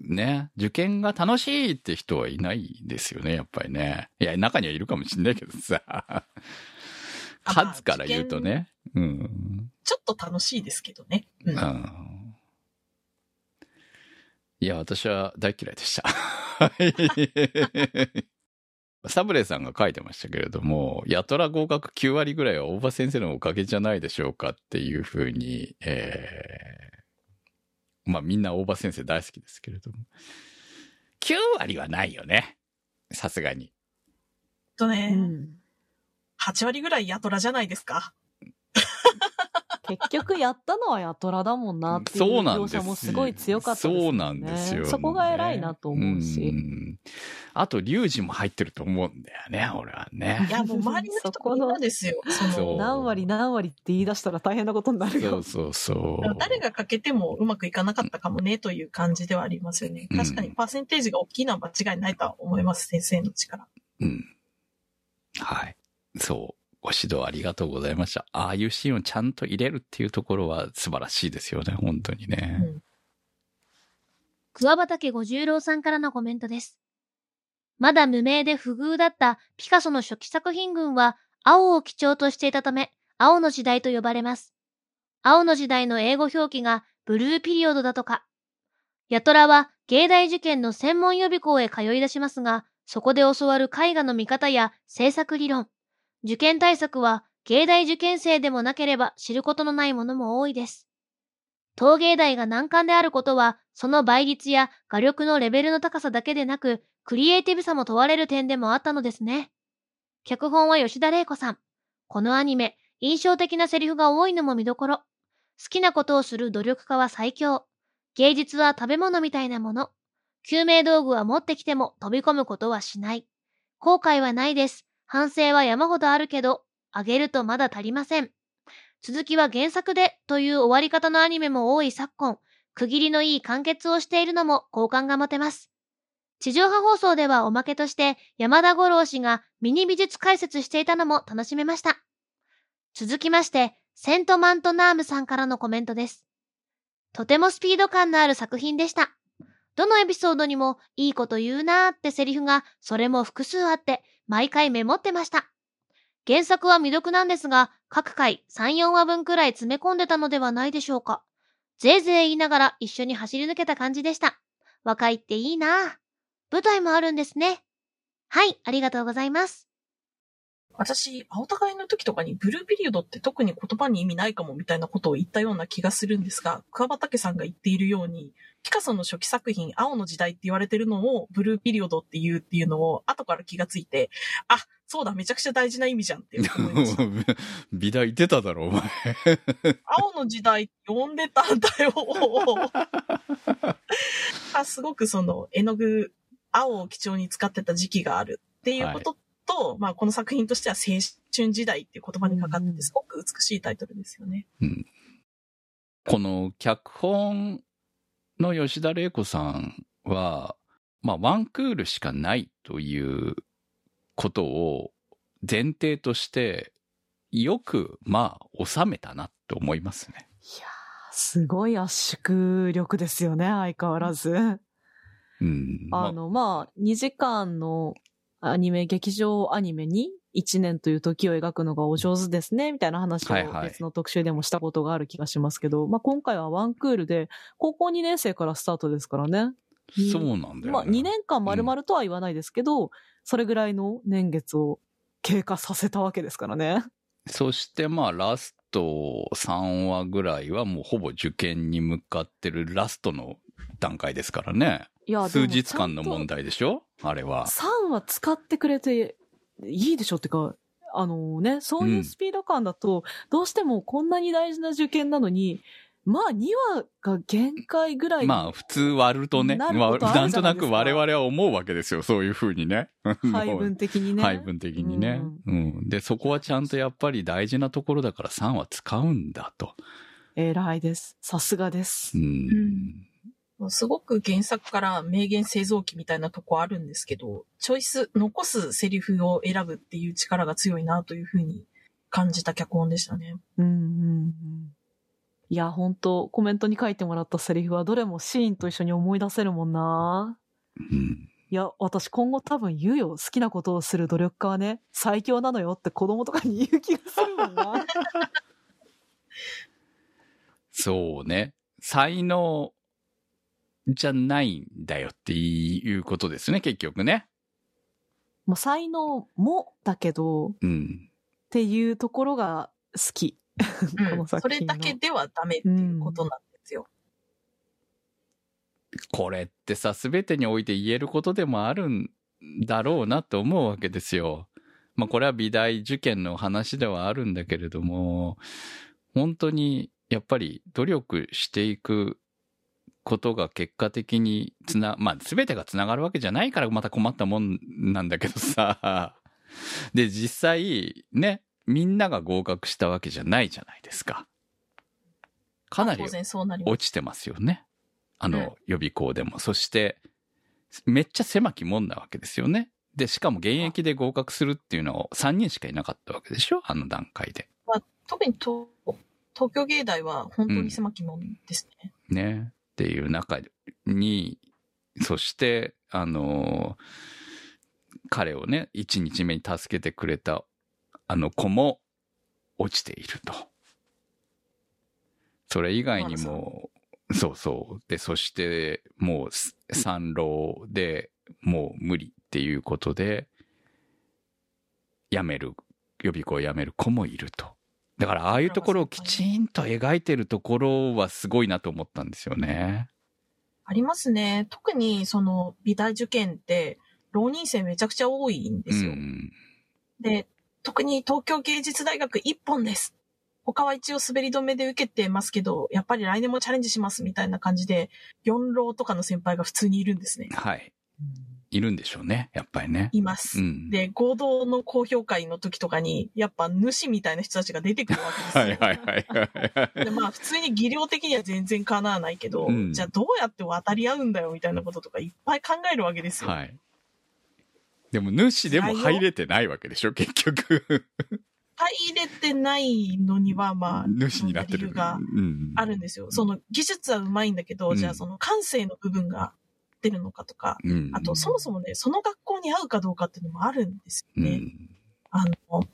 ね。受験が楽しいって人はいないですよね、やっぱりね。いや、中にはいるかもしんないけどさ。*laughs* 数から言うとね。うん。ちょっと楽しいですけどね。うん。うん。いや、私は大嫌いでした。はいサブレーさんが書いてましたけれども、やトラ合格9割ぐらいは大場先生のおかげじゃないでしょうかっていうふうに、えー、まあみんな大場先生大好きですけれども。9割はないよね。さすがに。とうね、ん。8割ぐらいヤトラじゃないですか。結局やったのはヤトラだもんなっていうそうなんです描写もすごい強かったですよね。そうなんですよ、ね。そこが偉いなと思うし。んあと、リュウジも入ってると思うんだよね、俺はねい。や、もう周りの人みんなですよ。*laughs* その、何割何割って言い出したら大変なことになるよそう。そうそう。誰がかけてもうまくいかなかったかもね、という感じではありますよね。うん確かにパーセンテージが大きいのは間違いないとは思います、先生の力。うん。はい。そう。ご指導ありがとうございました。ああいうシーンをちゃんと入れるっていうところは素晴らしいですよね、本当にね。うん桑畑五十郎さんからのコメントです。まだ無名で不遇だったピカソの初期作品群は青を基調としていたため、青の時代と呼ばれます。青の時代の英語表記がブルーピリオドだとか。ヤトラは芸大受験の専門予備校へ通い出しますが、そこで教わる絵画の見方や制作理論、受験対策は芸大受験生でもなければ知ることのないものも多いです。陶芸大が難関であることは、その倍率や画力のレベルの高さだけでなく、クリエイティブさも問われる点でもあったのですね。脚本は吉田玲子さん。このアニメ、印象的なセリフが多いのも見どころ。好きなことをする努力家は最強。芸術は食べ物みたいなもの。救命道具は持ってきても飛び込むことはしない。後悔はないです。反省は山ほどあるけど、あげるとまだ足りません。続きは原作でという終わり方のアニメも多い昨今、区切りのいい完結をしているのも好感が持てます。地上波放送ではおまけとして山田五郎氏がミニ美術解説していたのも楽しめました。続きまして、セントマントナームさんからのコメントです。とてもスピード感のある作品でした。どのエピソードにもいいこと言うなーってセリフがそれも複数あって毎回メモってました。原作は未読なんですが、各回3、4話分くらい詰め込んでたのではないでしょうか。ぜいぜい言いながら一緒に走り抜けた感じでした。若いっていいなぁ。舞台もあるんですね。はい、ありがとうございます。私、青互いの時とかにブルーピリオドって特に言葉に意味ないかもみたいなことを言ったような気がするんですが、桑畑さんが言っているように、ピカソの初期作品、青の時代って言われてるのをブルーピリオドって言うっていうのを後から気がついて、あ、そうだ、めちゃくちゃ大事な意味じゃんって思いました。*laughs* 美大出ただろ、お前。*laughs* 青の時代読んでたんだよ。*laughs* あすごくその絵の具、青を基調に使ってた時期があるっていうことと、まあこの作品としては青春時代っていう言葉にかかっててすごく美しいタイトルですよね。うんこの脚本の吉田玲子さんは、まあ、ワンクールしかないということを前提として、よく、まあ、収めたなって思いますね。いやー、すごい圧縮力ですよね、相変わらず。うん。あの、まあ、2時間のアニメ、劇場アニメに1年という時を描くのがお上手ですね、みたいな話はいはいを別の特集でもしたことがある気がしますけど、まあ今回はワンクールで、高校2年生からスタートですからね。そうなんだよ、ね。まあ2年間丸々とは言わないですけど、それぐらいの年月を経過させたわけですからね。そしてまあラスト3話ぐらいはもうほぼ受験に向かってるラストの段階ですからね。数日間の問題。題でしょ？あれは。3は使ってくれていいでしょってか、あのね、そういうスピード感だと、どうしてもこんなに大事な受験なのに、まあ2話が限界ぐらい。まあ普通割るとね、ななんとなく我々は思うわけですよ。そういうふうにね。*laughs* 配分的にね。配分的にね、うん。で、そこはちゃんとやっぱり大事なところだから3は使うんだと。偉いです。さすがですう。ん。うんすごく原作から名言製造機みたいなとこあるんですけど、チョイス、残すセリフを選ぶっていう力が強いなというふうに感じた脚本でしたね。うんうんうん。いや、本当コメントに書いてもらったセリフはどれもシーンと一緒に思い出せるもんな。うんいや、私今後多分言うよ。好きなことをする努力家はね、最強なのよって子供とかに言う気がするもんな。*laughs* そうね。才能じゃないんだよっていうことですね、結局ね。もう才能もだけど、っうん。ていうところが好き。この作それだけではダメっていうことなんですよ。これってさ、すべてにおいて言えることでもあるんだろうなと思うわけですよ。まあこれは美大受験の話ではあるんだけれども、本当にやっぱり努力していくことが結果的につな、まあ全てがつながるわけじゃないからまた困ったもんなんだけどさ。*laughs* で、実際ね、みんなが合格したわけじゃないじゃないですか。かなり。落ちてますよね。あの、予備校でも。そして、めっちゃ狭きもんなわけですよね。で、しかも現役で合格するっていうのを3人しかいなかったわけでしょ？あの段階で。特に東東京芸大は本当に狭きもんですね。ね。っていう中に、そして、あの彼をね、1日目に助けてくれたあの子も落ちていると。それ以外にも、そうそう。で、そして、もうす三浪でもう無理っていうことで、辞める、予備校を辞める子もいると。だから、ああいうところをきちんと描いてるところはすごいなと思ったんですよね。ありますね。特にその美大受験って浪人生めちゃくちゃ多いんですよ。うん。で、特に東京芸術大学一本です。他は一応滑り止めで受けてますけど、やっぱり来年もチャレンジしますみたいな感じで、4浪とかの先輩が普通にいるんですね。はい。いるんでしょうね。やっぱりね。います。うん。で、合同の公表会の時とかに、やっぱ主みたいな人たちが出てくるわけですよ。*laughs* はいはいはいはい。で、まあ普通に技量的には全然叶わないけど、うんじゃあどうやって渡り合うんだよみたいなこととかいっぱい考えるわけですよ。はい。でも、主でも入れてないわけでしょ、結局。入れてないのには、まあ、主になってる。理由がうん。あるんですよ。その技術はうまいんだけど、うんじゃあその感性の部分が出るのかとか、うん。あとそもそもね、その学校に合うかどうかっていうのもあるんですうよね。ん。あの、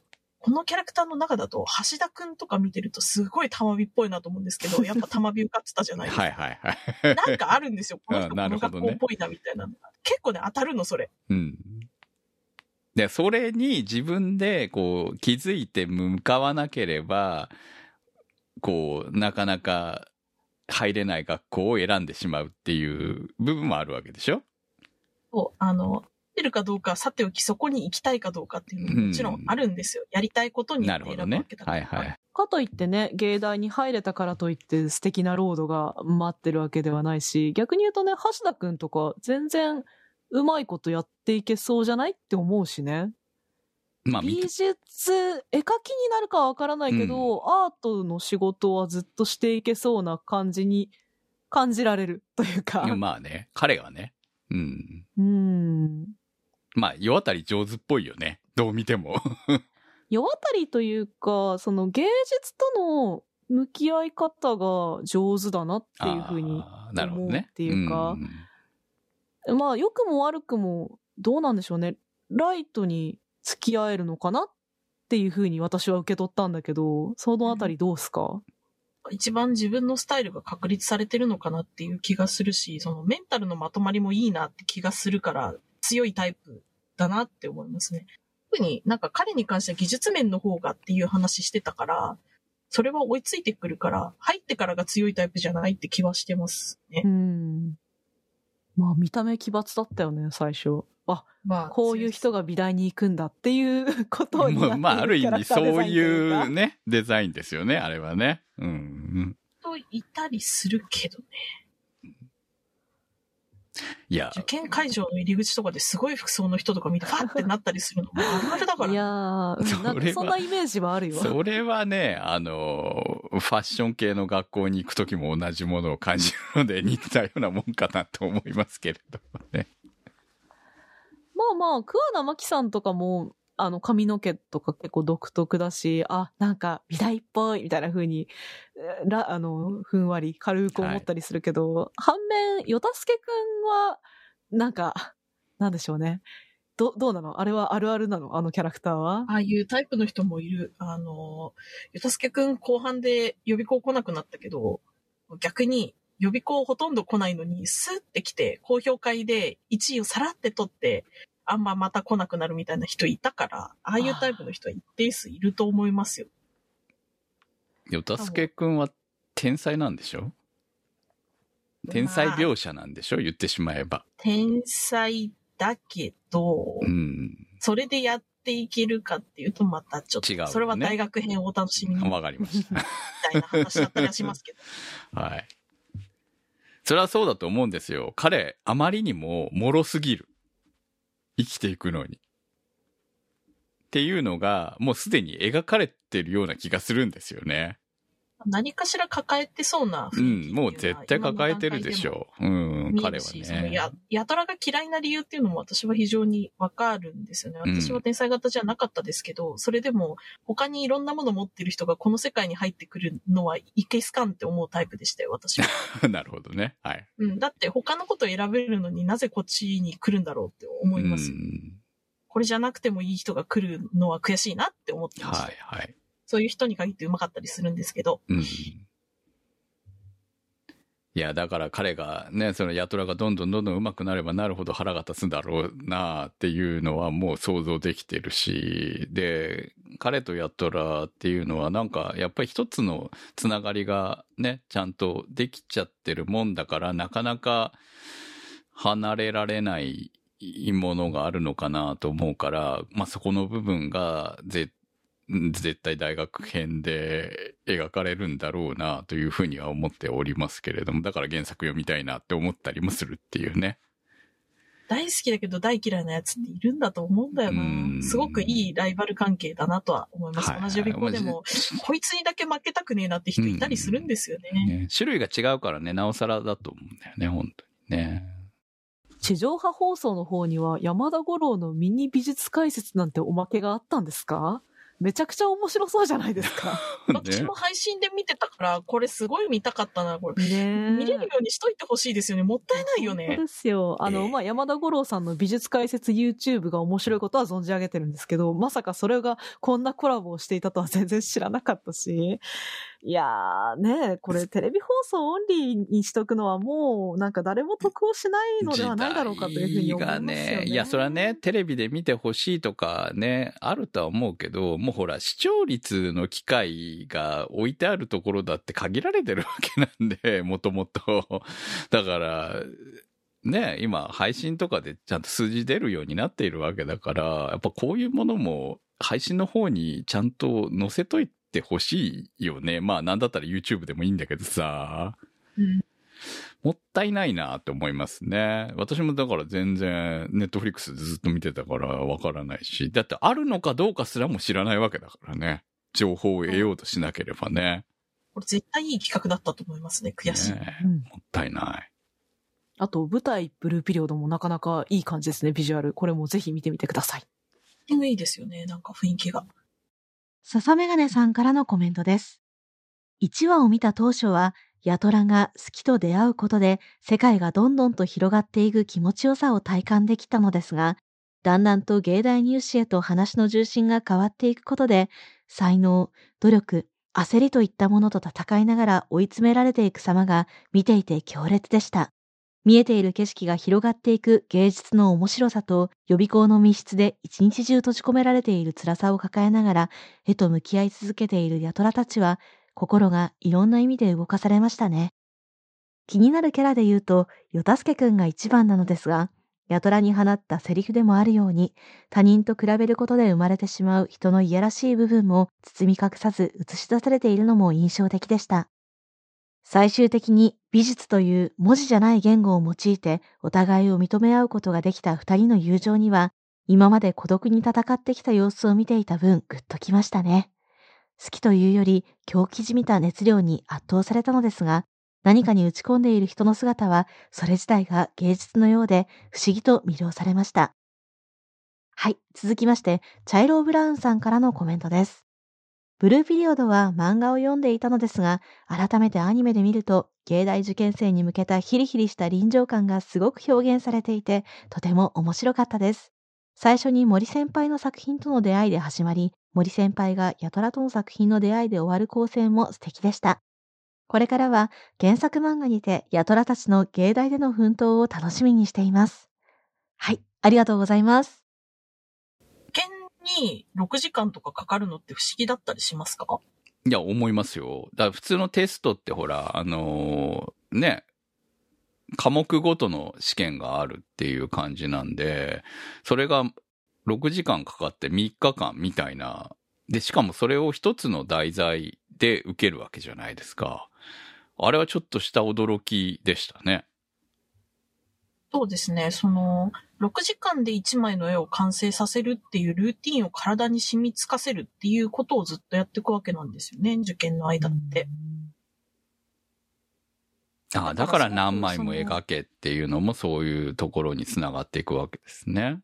このキャラクターの中だと、橋田くんとか見てるとすごい玉火っぽいなと思うんですけど、*laughs* やっぱ玉火受かってたじゃないですか。はいはいはい。なんかあるんですよ。*laughs* この人あこの学校っぽいなみたいなのが。結構ね、当たるの、それ。うん。で、それに自分で、こう、気づいて向かわなければ、こう、なかなか入れない学校を選んでしまうっていう部分もあるわけでしょ？そう、あの、出るかどうか、さておきそこに行きたいかどうかっていうのももちろんあるんですよ。やりたいことに選ぶわけだ。から。はいはい。かといってね、芸大に入れたからといって素敵なロードが待ってるわけではないし、逆に言うとね、橋田くんとか全然うまいことやっていけそうじゃないって思うしね。まあ、美術、絵描きになるかはわからないけど、アートの仕事はずっとしていけそうな感じに感じられるというか。まあね、彼はね。うん。うん。まあ、世渡り上手っぽいよね。どう見ても。*laughs* 世渡りというか、その芸術との向き合い方が上手だなっていうふうにあーなるほどね。思うっていうかんまあ、良くも悪くも、どうなんでしょうね。ライトに付き合えるのかなっていうふうに私は受け取ったんだけど、そのあたりどうすか、一番自分のスタイルが確立されてるのかなっていう気がするし、そのメンタルのまとまりもいいなって気がするから、強いタイプだなって思いますね。特になんか彼に関しては技術面の方がっていう話してたから、それは追いついてくるから、入ってからが強いタイプじゃないって気はしてますねう。ん。まあ、見た目奇抜だったよね、最初。あ、まあ、こういう人が美大に行くんだっていう *laughs* ことをまあ、まあ、ある意味そうういうね、デザインですよね、あれはね。うん。といたりするけどね。いや、受験会場の入り口とかですごい服装の人とか見て、ファってなったりするのもあるだから。いやー、うんなんかそんなイメージはあるよ。それはね、あの、ファッション系の学校に行くときも同じものを感じるので似たようなもんかなと思いますけれどもね。まあまあ、桑名真紀さんとかも、あの、髪の毛とか結構独特だし、あ、なんか美大っぽいみたいな風に、ら、あの、ふんわり軽く思ったりするけど、反面、よたすけくんは、なんか、なんでしょうね。ど、どうなの？あれはあるあるなの？あのキャラクターは？ああいうタイプの人もいる。あの、ゆたすけくん後半で予備校来なくなったけど、逆に予備校ほとんど来ないのに、スッて来て、公表会で1位をさらって取って、あんままた来なくなるみたいな人いたから、ああいうタイプの人は一定数いると思いますよ。よたすけくんは天才なんでしょ？天才描写なんでしょ？言ってしまえば。天才だけど、うん。それでやっていけるかっていうとまたちょっと、違うよねそれは大学編をお楽しみにみわかりました。たいな話だったりはしますけど。*laughs* はい。それはそうだと思うんですよ。彼、あまりにも脆すぎる。生きていくのに。っていうのが、もうすでに描かれてるような気がするんですよね。何かしら抱えてそうなううん、もう絶対抱えてるでしょう。うん、彼はね。や、やたらが嫌いな理由っていうのも私は非常にわかるんですよね。うん私は天才型じゃなかったですけど、それでも他にいろんなもの持ってる人がこの世界に入ってくるのはいけすかんって思うタイプでしたよ、私は。*laughs* なるほどね。はい。うん、だって他のことを選べるのになぜこっちに来るんだろうって思います。うんこれじゃなくてもいい人が来るのは悔しいなって思ってました。はい、はい。そういう人に限ってうまかったりするんですけど。うん。いや、だから彼がね、そのヤトラがどんどんどんどん上手くなればなるほど腹が立つんだろうなっていうのはもう想像できてるし、で、彼とヤトラっていうのはなんかやっぱり一つのつながりがね、ちゃんとできちゃってるもんだからなかなか離れられないものがあるのかなと思うから、まあそこの部分がぜ絶対大学編で描かれるんだろうなというふうには思っておりますけれども、だから原作読みたいなって思ったりもするっていうね。大好きだけど大嫌いなやつっているんだと思うんだようんな。すごくいいライバル関係だなとは思います。はい同じ予備校でも、こいつにだけ負けたくねえなって人いたりするんですよね。ね種類が違うからね、なおさらだと思うんだよね、本当にね。地上波放送の方には山田五郎のミニ美術解説なんておまけがあったんですか？めちゃくちゃ面白そうじゃないですか。*laughs* 私も配信で見てたから、これすごい見たかったな、これ。ね見れるようにしといてほしいですよね。もったいないよね。本当ですよ。あの、ええまあ、山田五郎さんの美術解説 YouTube が面白いことは存じ上げてるんですけど、まさかそれがこんなコラボをしていたとは全然知らなかったし。いやー、ねこれテレビ放送オンリーにしとくのはもう、なんか誰も得をしないのではないだろうかというふうに思いますよね。時代がね、いや、それはね、テレビで見てほしいとかね、あるとは思うけど、もうほら、視聴率の機会が置いてあるところだって限られてるわけなんで、*laughs* もともと。だから、ね、今、配信とかでちゃんと数字出るようになっているわけだから、やっぱこういうものも配信の方にちゃんと載せといててほしいよね。まあ、なんだったら YouTube でもいいんだけどさ。うんもったいないなって思いますね。私もだから全然、ネットフリックスずっと見てたからわからないし、だってあるのかどうかすらも知らないわけだからね。情報を得ようとしなければね。これ絶対いい企画だったと思いますね。悔しい。ねうんもったいない。あと、舞台ブルーピリオドもなかなかいい感じですね、ビジュアル。これもぜひ見てみてください。いいですよね。なんか雰囲気が。笹メガネさんからのコメントです。1話を見た当初は、ヤトラが好きと出会うことで世界がどんどんと広がっていく気持ちよさを体感できたのですが、だんだんと芸大入試へと話の重心が変わっていくことで、才能、努力、焦りといったものと戦いながら追い詰められていく様が見ていて強烈でした。見えている景色が広がっていく芸術の面白さと予備校の密室で一日中閉じ込められている辛さを抱えながら絵と向き合い続けているヤトラたちは心がいろんな意味で動かされましたね。気になるキャラで言うと、ヨタスケくんが一番なのですが、ヤトラに放ったセリフでもあるように、他人と比べることで生まれてしまう人のいやらしい部分も包み隠さず映し出されているのも印象的でした。最終的に美術という文字じゃない言語を用いてお互いを認め合うことができた二人の友情には、今まで孤独に戦ってきた様子を見ていた分グッときましたね。好きというより狂気じみた熱量に圧倒されたのですが、何かに打ち込んでいる人の姿は、それ自体が芸術のようで不思議と魅了されました。はい、続きまして、チャイロー・ブラウンさんからのコメントです。ブルーピリオドは漫画を読んでいたのですが、改めてアニメで見ると、芸大受験生に向けたヒリヒリした臨場感がすごく表現されていて、とても面白かったです。最初に森先輩の作品との出会いで始まり、森先輩がヤトラとの作品の出会いで終わる構成も素敵でした。これからは原作漫画にてヤトラたちの芸大での奮闘を楽しみにしています。はい、ありがとうございます。に6時間とかかかるのって不思議だったりしますか？いや、思いますよ。だから普通のテストってほら、あのーね、科目ごとの試験があるっていう感じなんで、それが6時間かかって3日間みたいな。で、しかもそれを一つの題材で受けるわけじゃないですか。あれはちょっとした驚きでしたね。そうですね。その、6時間で1枚の絵を完成させるっていうルーティンを体に染みつかせるっていうことをずっとやっていくわけなんですよね。受験の間って。ああ、だから何枚も描けっていうのもそういうところにつながっていくわけですね。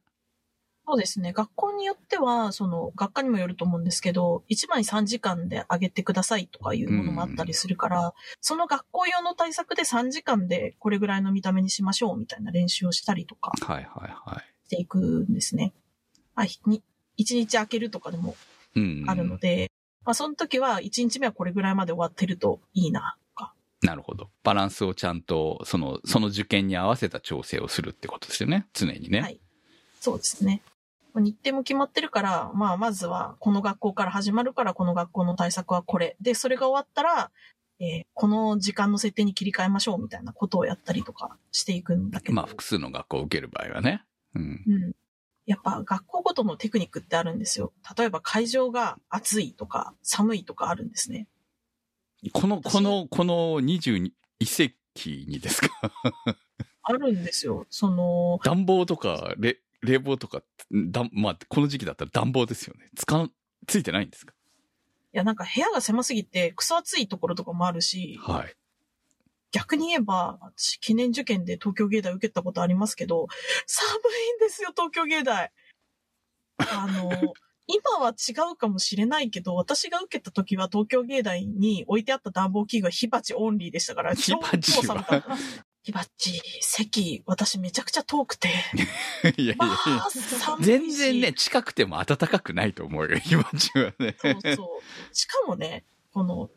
そうですね。学校によっては、その、学科にもよると思うんですけど、1枚3時間で上げてくださいとかいうものもあったりするから、その学校用の対策で3時間でこれぐらいの見た目にしましょうみたいな練習をしたりとかはいはいはしていくんですね。あ、ひに1日空けるとかでもい。うん。あるので、まあその時は1日目はこれぐらいまで終わってるといいな、とか。なるほど。バランスをちゃんと、その、その受験に合わせた調整をするってことですよね。常にね。はいそうですね。まあ日程も決まってるから、まあまずはこの学校から始まるからこの学校の対策はこれ。で、それが終わったら、えーこの時間の設定に切り替えましょうみたいなことをやったりとかしていくんだけど。まあ、複数の学校を受ける場合はね。うん。うん。やっぱ学校ごとのテクニックってあるんですよ。例えば会場が暑いとか寒いとかあるんですね。この、私この、この21世紀にですか？*laughs* あるんですよ。その、暖房とか、れ冷房とか、だまあ、この時期だったら暖房ですよね。つか、ついてないんですか？いやなんか部屋が狭すぎて、クソ暑いところとかもあるし、はい。逆に言えば、私、記念受験で東京芸大受けたことありますけど、寒いんですよ、東京芸大。あの、*laughs* 今は違うかもしれないけど、私が受けた時は東京芸大に置いてあった暖房器具は火鉢オンリーでしたから、火鉢は？超寒かった火鉢、席、私めちゃくちゃ遠くて。*laughs* いやいやいまやあ、寒いし全然ね、。近くても暖かくないと思うよ、今中はね。そうそう。しかもね、この、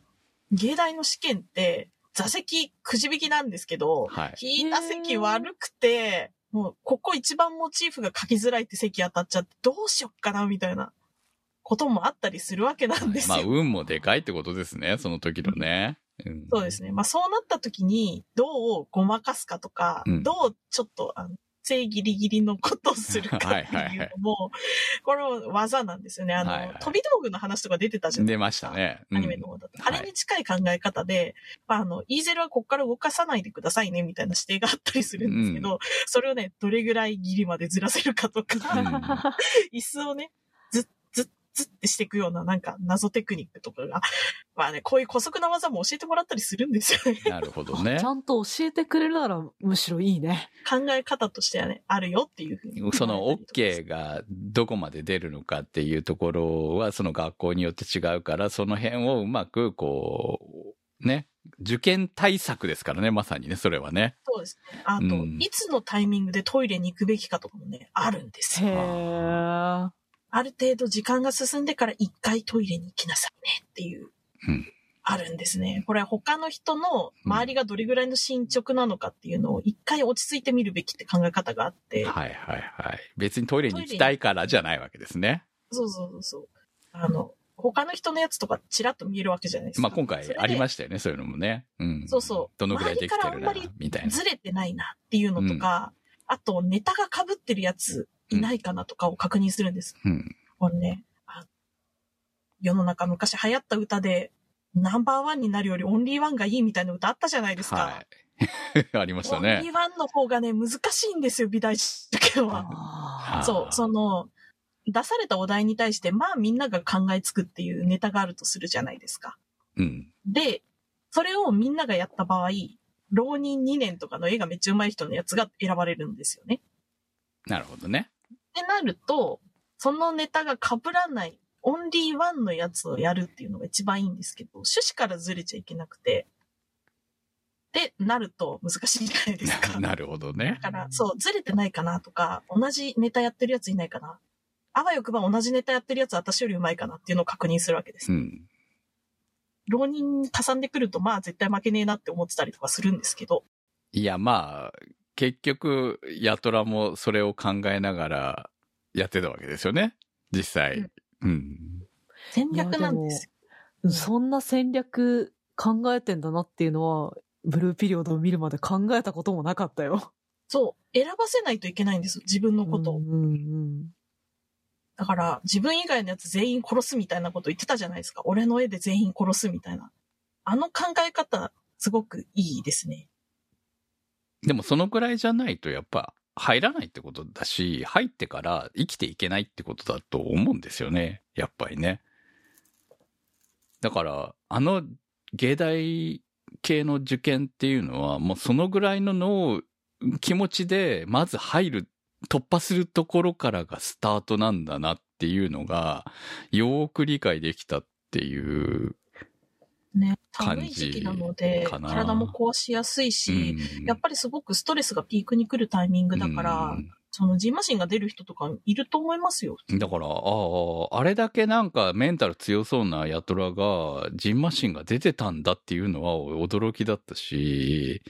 芸大の試験って、座席くじ引きなんですけど、はい。引いた席悪くて、もう、ここ一番モチーフが書きづらいって席当たっちゃって、どうしよっかな、みたいなこともあったりするわけなんですよ。まあ、運もでかいってことですね、その時のね。うんそうですね。まあ、そうなった時に、どうごまかすかとか、うんどうちょっと、あの、正ギリギリのことをするかって *laughs* はいはいはいいうのも、こ技なんですよね。あの、はいはい飛び道具の話とか出てたじゃないですか。出ましたね。うんアニメの方だと。はいあれに近い考え方で、まあ、あの、イーゼルはここから動かさないでくださいね、みたいな指定があったりするんですけど、それをね、どれぐらいギリまでずらせるかとか、*laughs* 椅子をね、ずっ、てしていくような、なんか、謎テクニックとかが、*laughs* まあね、こういう古速な技も教えてもらったりするんですよね。*laughs* なるほどねち。ゃんと教えてくれるならむしろいいね。考え方としてはね、あるよっていうふうに。その OK がどこまで出るのかっていうところはその学校によって違うから、その辺をうまくこう、ね、受験対策ですからね、まさにね、それはね。そうですね。あと、うんいつのタイミングでトイレに行くべきかとかもね、あるんですへよ。ー。ある程度時間が進んでから一回トイレに行きなさいねっていう、うんあるんですね。これは他の人の周りがどれぐらいの進捗なのかっていうのを一回落ち着いてみるべきって考え方があって、はいはいはい。別にトイレに行きたいからじゃないわけですね。そうそうそうそう。あの、他の人のやつとかチラッと見えるわけじゃないですか。まあ今回ありまししたよね、そういうのもね。うん。そうそうどのぐらいできてるなみたいな。ずれてないなっていうのとか、あとネタが被ってるやついないかなとかを確認するんです。うん。これね、あ世の中昔流行った歌で、ナンバーワンになるよりオンリーワンがいいみたいな歌あったじゃないですか。はい。*laughs* ありましたオンリーね。ワンの方がね、難しいんですよ、美大受験は。あーそう、その、出されたお題に対して、まあみんなが考えつくっていうネタがあるとするじゃないですか。うん。で、それをみんながやった場合、浪人2年とかの絵がめっちゃ上手い人のやつが選ばれるんですよね。なるほどね。ってなると、そのネタが被らない、オンリーワンのやつをやるっていうのが一番いいんですけど、趣旨からずれちゃいけなくて、で、なると難しいじゃないですか。*laughs* なるほどねだ。から、そう、ずれてないかなとか、同じネタやってるやついないかな。あわよくば同じネタやってるやつ私より上手いかなっていうのを確認するわけです。うん。浪人かさんでくると、まあ絶対負けねえなって思ってたりとかするんですけど、いや、まあ、結局、ヤトラもそれを考えながらやってたわけですよね。実際。うん。戦略なんですよ。そんな戦略考えてんだなっていうのは、ブルーピリオドを見るまで考えたこともなかったよ。そう、選ばせないといけないんですよ、自分のことを。うんうんだから、自分以外のやつ全員殺すみたいなこと言ってたじゃないですか。俺の絵で全員殺すみたいな。あの考え方、すごくいいですね。でもそのくらいじゃないとやっぱ入らないってことだし、入ってから生きていけないってことだと思うんですよね。やっぱりね。だから、あの芸大系の受験っていうのはもうそのぐらいの脳、気持ちでまず入る、突破するところからがスタートなんだなっていうのが、よーく理解できたっていうね。寒い時期なので、体も壊しやすいし、うんやっぱりすごくストレスがピークに来るタイミングだから、うんそのジンマシンが出る人とかいると思いますよ。だから、ああ、あれだけなんかメンタル強そうなヤトラが、ジンマシンが出てたんだっていうのは驚きだったし、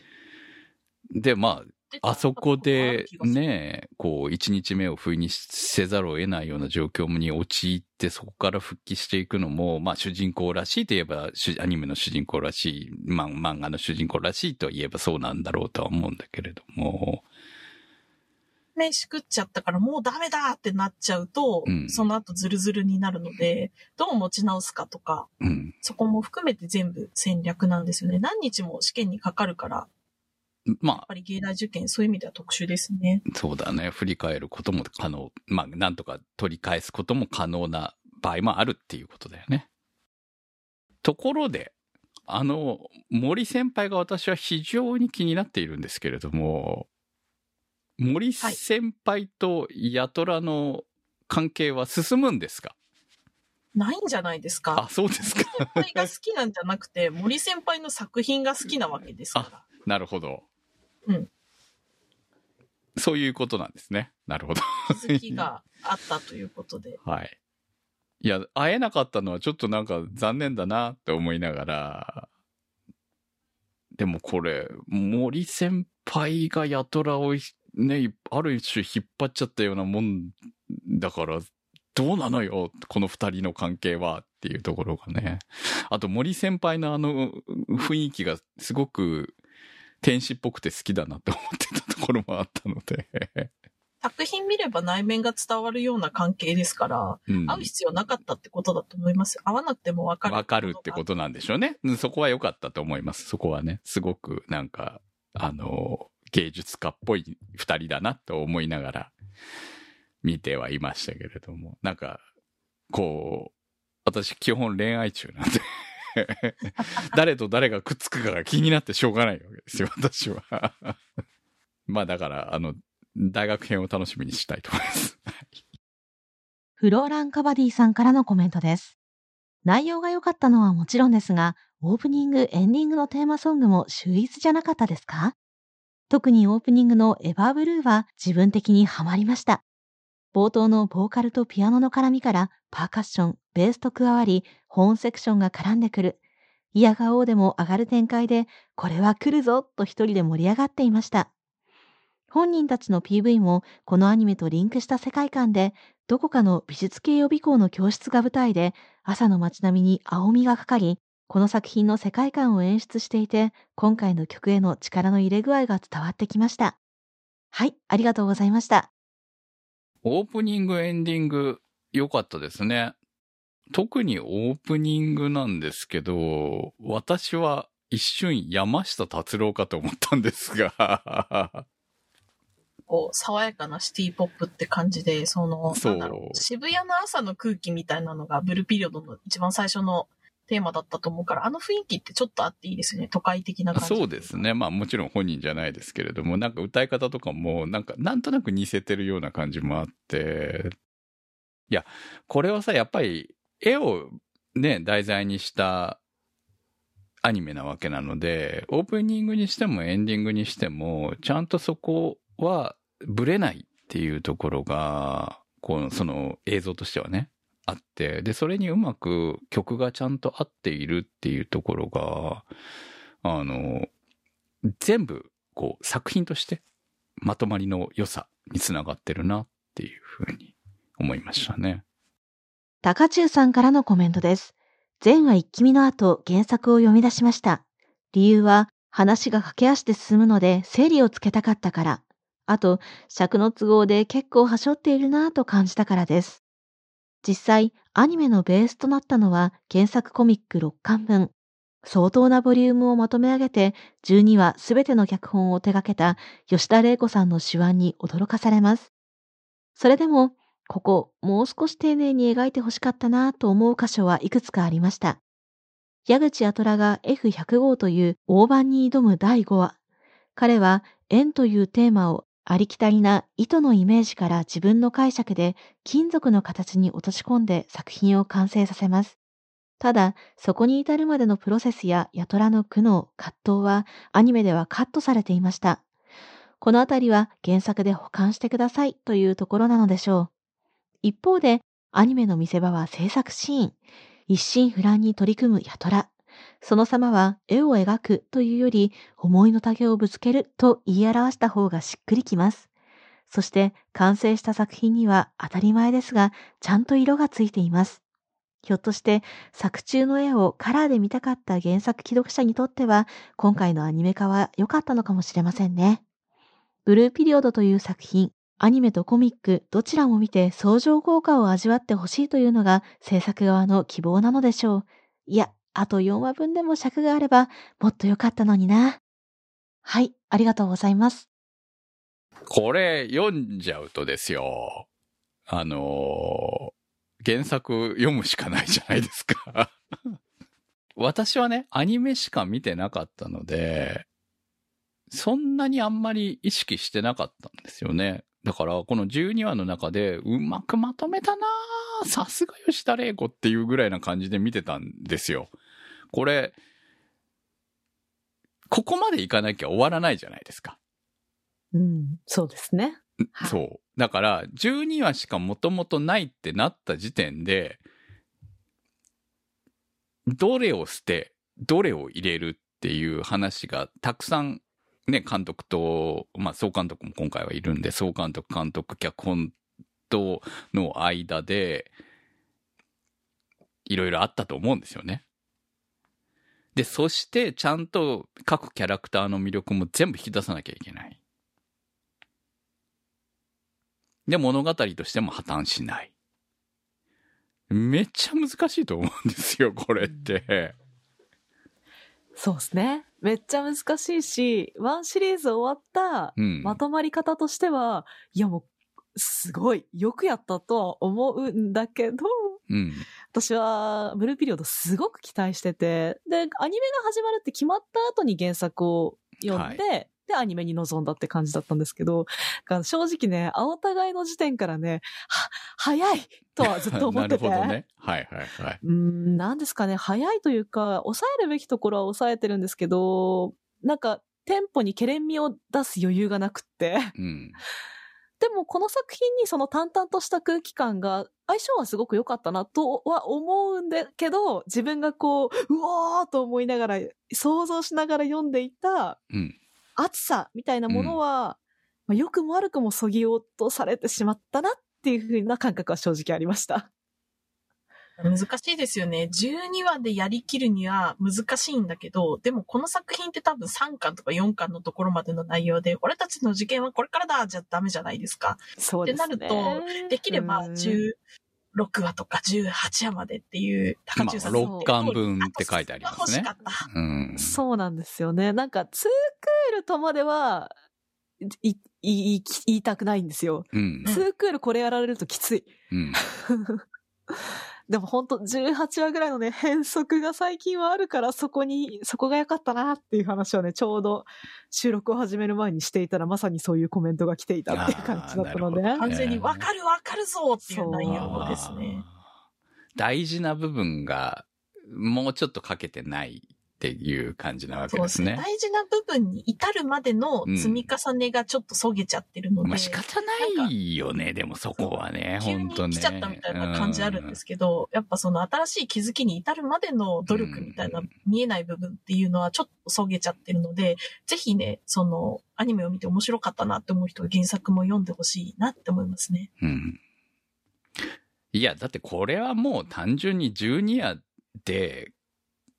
で、まあ、あそこでね、こう、一日目を不意にせざるを得ないような状況に陥って、そこから復帰していくのも、まあ、主人公らしいといえば、主アニメの主人公らしい、ま漫画の主人公らしいといえばそうなんだろうとは思うんだけれども、飯食っちゃったからもうダメだってなっちゃうと、うんその後ズルズルになるので、どう持ち直すかとか、うん。そこも含めて全部戦略なんですよね。何日も試験にかかるから、やっまぱり芸大受験そういう意味では特殊ですね。あ、そうだね。振り返ることも可能。まあ、なんとか取り返すことも可能な場合もあるっていうことだよね。ところで、あの、森先輩が私は非常に気になっているんですけれども、森先輩とヤトラの関係は進むんですか、ないんじゃないですかあ、。そうですか。先輩が好きなんじゃなくて、森先輩の作品が好きなわけですから。なるほど。うん。そういうことなんですね。なるほど。気づきがあったということで。はい。いや、会えなかったのはちょっとなんか残念だなって思いながら、でもこれ、森先輩がヤトラをね、ある種引っ張っちゃったようなもんだから、どうなのよ、この二人の関係はっていうところがね。あと森先輩のあの雰囲気がすごく天使っぽくて好きだなって思ってたところもあったので。作品見れば内面が伝わるような関係ですから、うん会う必要なかったってことだと思います。会わなくてもわかる。わかるってことなんでしょうね。うんそこは良かったと思います。そこはね、すごくなんか、あの、芸術家っぽい二人だなと思いながら見てはいましたけれども。なんか、こう、私基本恋愛中なんで *laughs* 誰と誰がくっつくかが気になってしょうがないわけですよ、私は。*laughs* まあだから、あの、大学編を楽しみにしたいと思います。*laughs* フローランカバディさんからのコメントです。内容が良かったのはもちろんですが、オープニング、エンディングのテーマソングも秀逸じゃなかったですか？特にオープニングのエバーブルーは自分的にハマりました。冒頭のボーカルとピアノの絡みからパーカッション、ベースと加わり、ホーンセクションが絡んでくる。嫌がおうでも上がる展開で、これは来るぞと一人で盛り上がっていました。本人たちの PV もこのアニメとリンクした世界観で、どこかの美術系予備校の教室が舞台で、朝の街並みに青みがかかり、この作品の世界観を演出していて、今回の曲への力の入れ具合が伝わってきました。はい、ありがとうございました。オープニング、エンディング、良かったですね。特にオープニングなんですけど、私は一瞬山下達郎かと思ったんですが、*laughs* こう、爽やかなシティポップって感じで、その、そ渋谷の朝の空気みたいなのがブルーピリオドの一番最初のテーマだったと思うから、あの雰囲気ってちょっとあっていいですね。都会的な感じ。そうですね。まあもちろん本人じゃないですけれども、なんか歌い方とかも、なんかなんとなく似せてるような感じもあって、いや、これはさ、やっぱり絵をね、題材にしたアニメなわけなので、オープニングにしてもエンディングにしても、ちゃんとそこはブレないっていうところが、この、その映像としてはね、あって、で、それにうまく曲がちゃんと合っているっていうところが、あの、全部、こう、作品として、まとまりの良さにつながってるなっていうふうに思いましたね。高中さんからのコメントです。前話一気見の後、原作を読み出しました。理由は、話が駆け足で進むので整理をつけたかったから。あと、尺の都合で結構はしょっているなぁと感じたからです。実際、アニメのベースとなったのは原作コミック6巻分。相当なボリュームをまとめ上げて、12話すべての脚本を手掛けた吉田玲子さんの手腕に驚かされます。それでも、ここ、もう少し丁寧に描いてほしかったなぁと思う箇所はいくつかありました。矢口アトラが F100 号という大盤に挑む第5話。彼は円というテーマをありきたりな糸のイメージから自分の解釈で金属の形に落とし込んで作品を完成させます。ただ、そこに至るまでのプロセスやヤトラの苦悩、葛藤はアニメではカットされていました。このあたりは原作で保管してくださいというところなのでしょう。一方で、アニメの見せ場は制作シーン。一心不乱に取り組むヤトラ。その様は絵を描くというより思いの丈をぶつけると言い表した方がしっくりきます。そして完成した作品には当たり前ですがちゃんと色がついています。ひょっとして作中の絵をカラーで見たかった原作既読者にとっては今回のアニメ化は良かったのかもしれませんね。ブルーピリオドという作品、アニメとコミックどちらも見て相乗効果を味わってほしいというのが制作側の希望なのでしょう。いや、あと4話分でも尺があればもっと良かったのにな。はい、ありがとうございます。これ読んじゃうとですよ。あのー原作読むしかないじゃないですか。*laughs* 私はね、アニメしか見てなかったので、そんなにあんまり意識してなかったんですよね。だから、この12話の中で、うまくまとめたなさすが吉田玲子っていうぐらいな感じで見てたんですよ。これ、ここまでいかなきゃ終わらないじゃないですか。うん、そうですね。はいそう。だから、12話しかもともとないってなった時点で、どれを捨て、どれを入れるっていう話がたくさん、ね、監督と、まあ、総監督も今回はいるんで、総監督、監督、脚本との間で、いろいろあったと思うんですよね。で、そして、ちゃんと各キャラクターの魅力も全部引き出さなきゃいけない。で、物語としても破綻しない。めっちゃ難しいと思うんですよ、これって。そうですね。めっちゃ難しいし、ワンシリーズ終わったうん。まとまり方としては、いやもう、すごい、よくやったとは思うんだけど、うん。私は、ブルーピリオドすごく期待してて、で、アニメが始まるって決まった後に原作を読んで、で、アニメに臨んだって感じだったんですけど、が正直ね、青互いの時点からね、は、早いとはずっと思ってて。*laughs* なるほどね。はいはいはい。うーん、なんですかね、早いというか、抑えるべきところは抑えてるんですけど、なんか、テンポにケレン味を出す余裕がなくって。うん。でも、この作品にその淡々とした空気感が、相性はすごく良かったなとは思うんだけど、自分がこう、うわーと思いながら、想像しながら読んでいたうん。熱さみたいなものは、まあ、良くも悪くもそぎ落とされてしまったなっていう風な感覚は正直ありました。難しいですよね。12話でやりきるには難しいんだけど、でもこの作品って多分3巻とか4巻のところまでの内容で、俺たちの受験はこれからだじゃダメじゃないですか。そうですね。ってなるとできればうん16話とか18話までっていう、高まあ、中さん6巻分って書いてありますね欲しか。った。うん。そうなんですよね。なんか、ツークールとまでは、い、い、い言いたくないんですよ。うん。ツークールこれやられるときつい。うん。*laughs* でも本当18話ぐらいのね、変則が最近はあるから、そこに、そこが良かったなっていう話をね、ちょうど収録を始める前にしていたら、まさにそういうコメントが来ていたっていう感じだったので。あーなるほど完全にわかるわかるぞっていう内容ですね。大事な部分が、もうちょっとかけてないっていう感じなわけですね。ですね。大事な部分に至るまでの積み重ねがちょっとそげちゃってるので、まあ仕方ないよね、でもそこはね、急本当ね。に来ちゃったみたいな感じあるんですけど、やっぱその新しい気づきに至るまでの努力みたいなうん見えない部分っていうのはちょっとそげちゃってるので、ぜひね、そのアニメを見て面白かったなって思う人は原作も読んでほしいなって思いますね。うん。いや、だってこれはもう単純に12夜で、す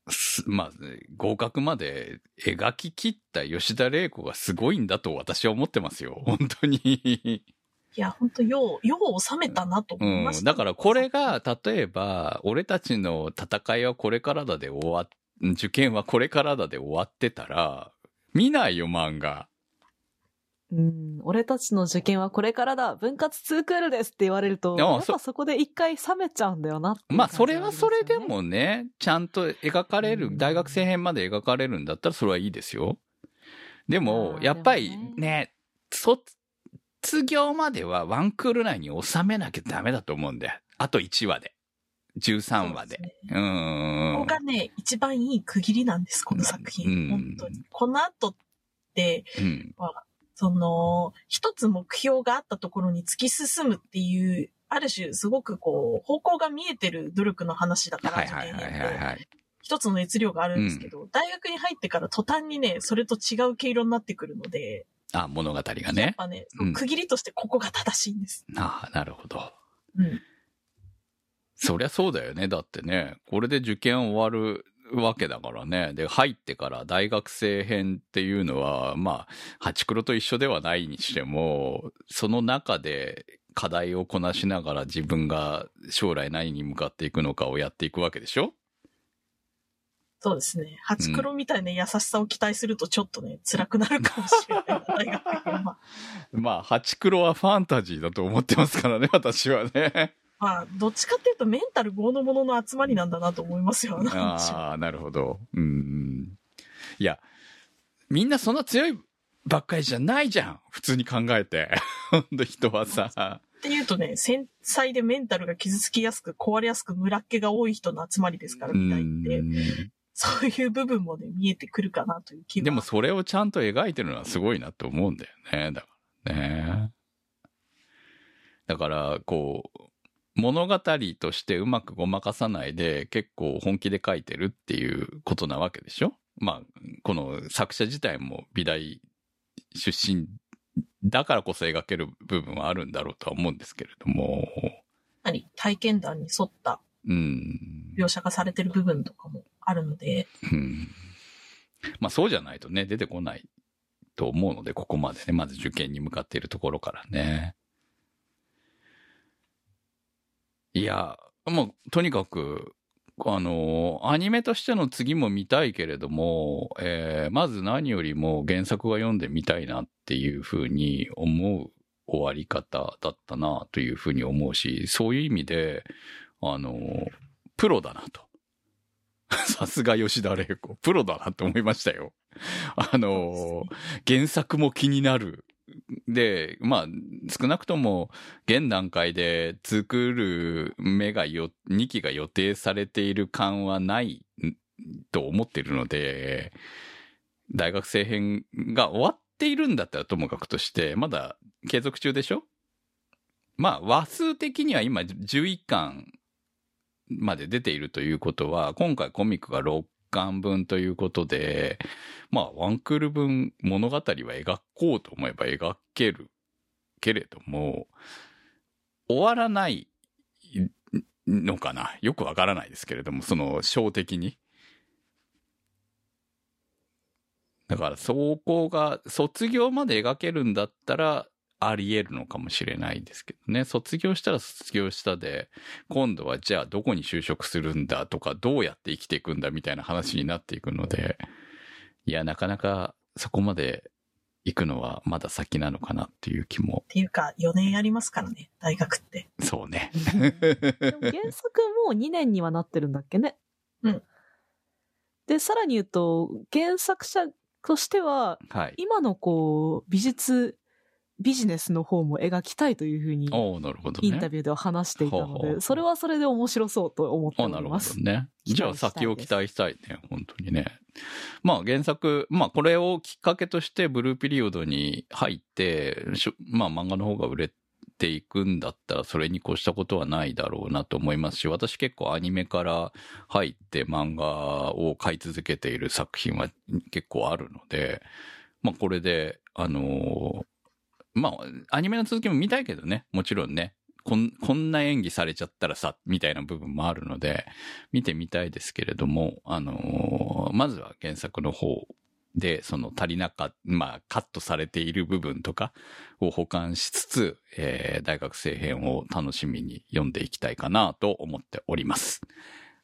*laughs* まあ、合格まで描き切った吉田玲子がすごいんだと私は思ってますよ。*laughs* 本当に。いや、ほんと、よう、よう収めたなと思いました。うん。だからこれが、例えば、俺たちの戦いはこれからだで終わっ、受験はこれからだで終わってたら、見ないよ、漫画。うん、俺たちの受験はこれからだ、分割ツークールですって言われると、やっぱそこで一回冷めちゃうんだよなっていうまあ、それはそれで。もね、ちゃんと描かれる、うん大学生編まで描かれるんだったらそれはいいですよ。でもやっぱりでもね、卒業まではワンクール内に収めなきゃダメだと思うんだよ。あと1話で。13話で。そうねん。ここがね、一番いい区切りなんです、この作品。うん本当に。この後って、うん。その、一つ目標があったところに突き進むっていう、ある種、すごくこう、方向が見えてる努力の話だから、受験ってはい。一つの熱量があるんですけど、大学に入ってから途端にね、それと違う毛色になってくるので、あ、物語がやっね。ぱね、うん区切りとしてここが正しいんです。ああ、なるほど。うん。そりゃそうだよね。だってね、これで受験終わるわけだからね。で、入ってから大学生編っていうのは、まあ、ハチクロと一緒ではないにしても、その中で課題をこなしながら自分が将来何に向かっていくのかをやっていくわけでしょ？そうですね。ハチクロみたいな優しさを期待するとちょっとね、辛くなるかもしれないな、大学。*laughs* まあ、ハチクロはファンタジーだと思ってますからね、私はね。まあ、どっちかっていうとメンタル豪のものの集まりなんだなと思いますよ。ああ、なるほど。うん。いや、みんなそんな強いばっかりじゃないじゃん。普通に考えて。*laughs* ほんと人はさ。っていうとね、繊細でメンタルが傷つきやすく、壊れやすく、ムラっ気が多い人の集まりですから、うみたいって。ん。そういう部分もね、見えてくるかなという気は。でもそれをちゃんと描いてるのはすごいなと思うんだよね。だからね。だから、こう、物語としてうまくごまかさないで結構本気で書いてるっていうことなわけでしょ？まあ、この作者自体も美大出身だからこそ描ける部分はあるんだろうとは思うんですけれども、何体験談に沿ったうん。描写がされてる部分とかもあるので、うんまあそうじゃないとね、出てこないと思うので、ここまでね、まず受験に向かっているところからね。いや、もうとにかく、あの、アニメとしての次も見たいけれども、えーまず何よりも原作が読んでみたいなっていうふうに思う終わり方だったなというふうに思うし、そういう意味で、あの、プロだなと。*laughs* さすが吉田玲子。プロだなって思いましたよ。あの、原作も気になる。で、まあ、少なくとも、現段階で作る目がよ、2期が予定されている感はないと思ってるので、大学生編が終わっているんだったらともかくとして、まだ継続中でしょ？まあ、話数的には今11巻まで出ているということは、今回コミックが6巻分ということで、まあ、ワンクール分物語は描こうと思えば描けるけれども、終わらないのかな？よくわからないですけれども、その小的に。だから、そこが卒業まで描けるんだったら、あり得るのかもしれないですけどね。卒業したら卒業したで、今度はじゃあどこに就職するんだとか、どうやって生きていくんだみたいな話になっていくので、いや、なかなかそこまで行くのはまだ先なのかなっていう気も。っていうか、4年やりますからね、大学って。そうね。でも原作も2年にはなってるんだっけね。うん。で、さらに言うと、原作者としては、はい。今のこう、美術、ビジネスの方も描きたいというふうに。インタビューでは話していたので、それはそれで面白そうと思っておりますど。ね。じゃあ先を期待したいね。本当にね。まあ原作、まあこれをきっかけとしてブルーピリオドに入って、しょまあ漫画の方が売れていくんだったらそれに越したことはないだろうなと思いますし、私結構アニメから入って漫画を買い続けている作品は結構あるので、まあこれで、あのーまあアニメの続きも見たいけどね、もちろんね。こん、こんな演技されちゃったらさ、みたいな部分もあるので、見てみたいですけれども、あのーまずは原作の方で、その足りなかまあ、カットされている部分とかを保管しつつ、えー大学生編を楽しみに読んでいきたいかなと思っております。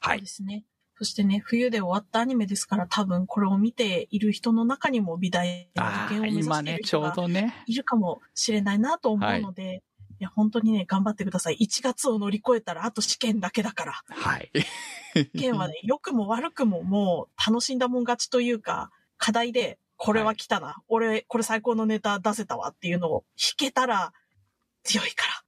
はいそうで。すね。そしてね、冬で終わったアニメですから、多分これを見ている人の中にも美大の受験を目指している、人が。いるかもしれないなと思うので、い、や、本当にね、頑張ってください。1月を乗り越えたら、あと試験だけだから。はい。試験はね、*laughs* 良くも悪くももう楽しんだもん勝ちというか、課題で、これは来たな。俺、これ最高のネタ出せたわっていうのを弾けたら強いから。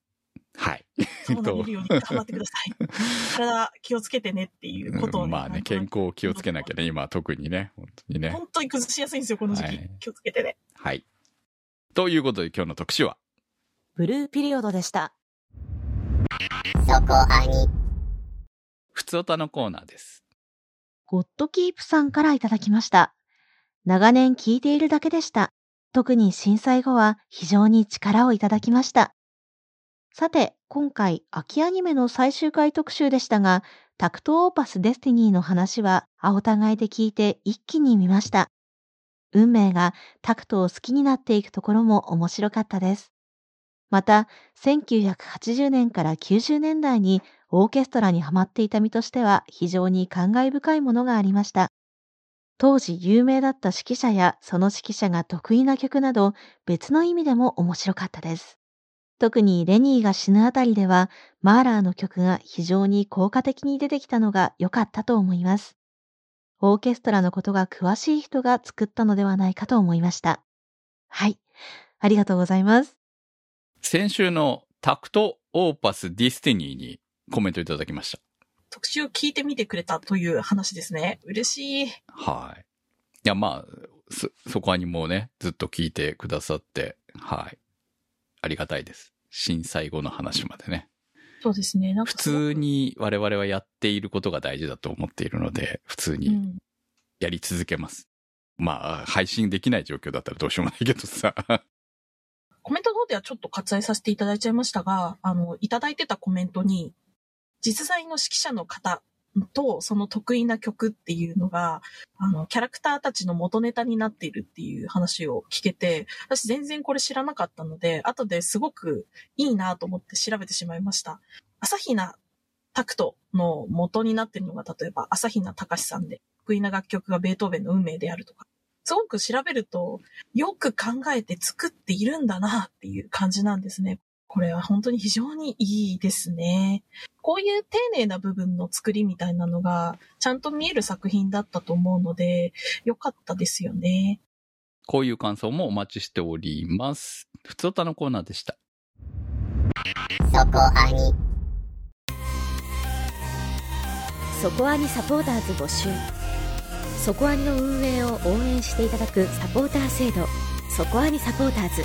はい。*laughs* そうなれるように頑張ってください。*laughs* 体気をつけてねっていうことをね、うんまあね、健康を気をつけなきゃね、今は特にね、本当にね。本当に崩しやすいんですよ、この時期。はい気をつけてね。はい。ということで今日の特集は、ブルーピリオドでした。そこアニ。ふつおたのコーナーです。ゴッドキープさんからいただきました。長年聞いているだけでした。特に震災後は非常に力をいただきました。さて、今回、秋アニメの最終回特集でしたが、タクトオーパスデスティニーの話は青互いで聞いて一気に見ました。運命がタクトを好きになっていくところも面白かったです。また、1980年から90年代にオーケストラにハマっていた身としては非常に感慨深いものがありました。当時有名だった指揮者やその指揮者が得意な曲など別の意味でも面白かったです。特にレニーが死ぬあたりではマーラーの曲が非常に効果的に出てきたのが良かったと思います。オーケストラのことが詳しい人が作ったのではないかと思いました。はい。ありがとうございます。先週のタクトオーパスデスティニーにコメントいただきました。特集を聞いてみてくれたという話ですね。嬉しい。はい。いや、まあ、そ、そこはにもうね、ずっと聞いてくださって、はい。ありがたいです。震災後の話までね。そうですね。なんか普通に我々はやっていることが大事だと思っているので、普通にうん。やり続けます。まあ、配信できない状況だったらどうしようもないけどさ。コメントの方ではちょっと割愛させていただいちゃいましたが、あの、いただいてたコメントに、実在の指揮者の方とその得意な曲っていうのが、あの、キャラクターたちの元ネタになっているっていう話を聞けて、私全然これ知らなかったので、後ですごくいいなと思って調べてしまいました。朝比奈タクトの元になっているのが、例えば朝比奈隆さんで、得意な楽曲がベートーベンの運命であるとか、すごく調べると、よく考えて作っているんだなっていう感じなんですね。これは本当に非常にいいですね。こういう丁寧な部分の作りみたいなのが、ちゃんと見える作品だったと思うので、よかったですよね。こういう感想もお待ちしております。ふつおたのコーナーでした。そこアニそこアニサポーターズ募集そこアニの運営を応援していただくサポーター制度そこアニサポーターズ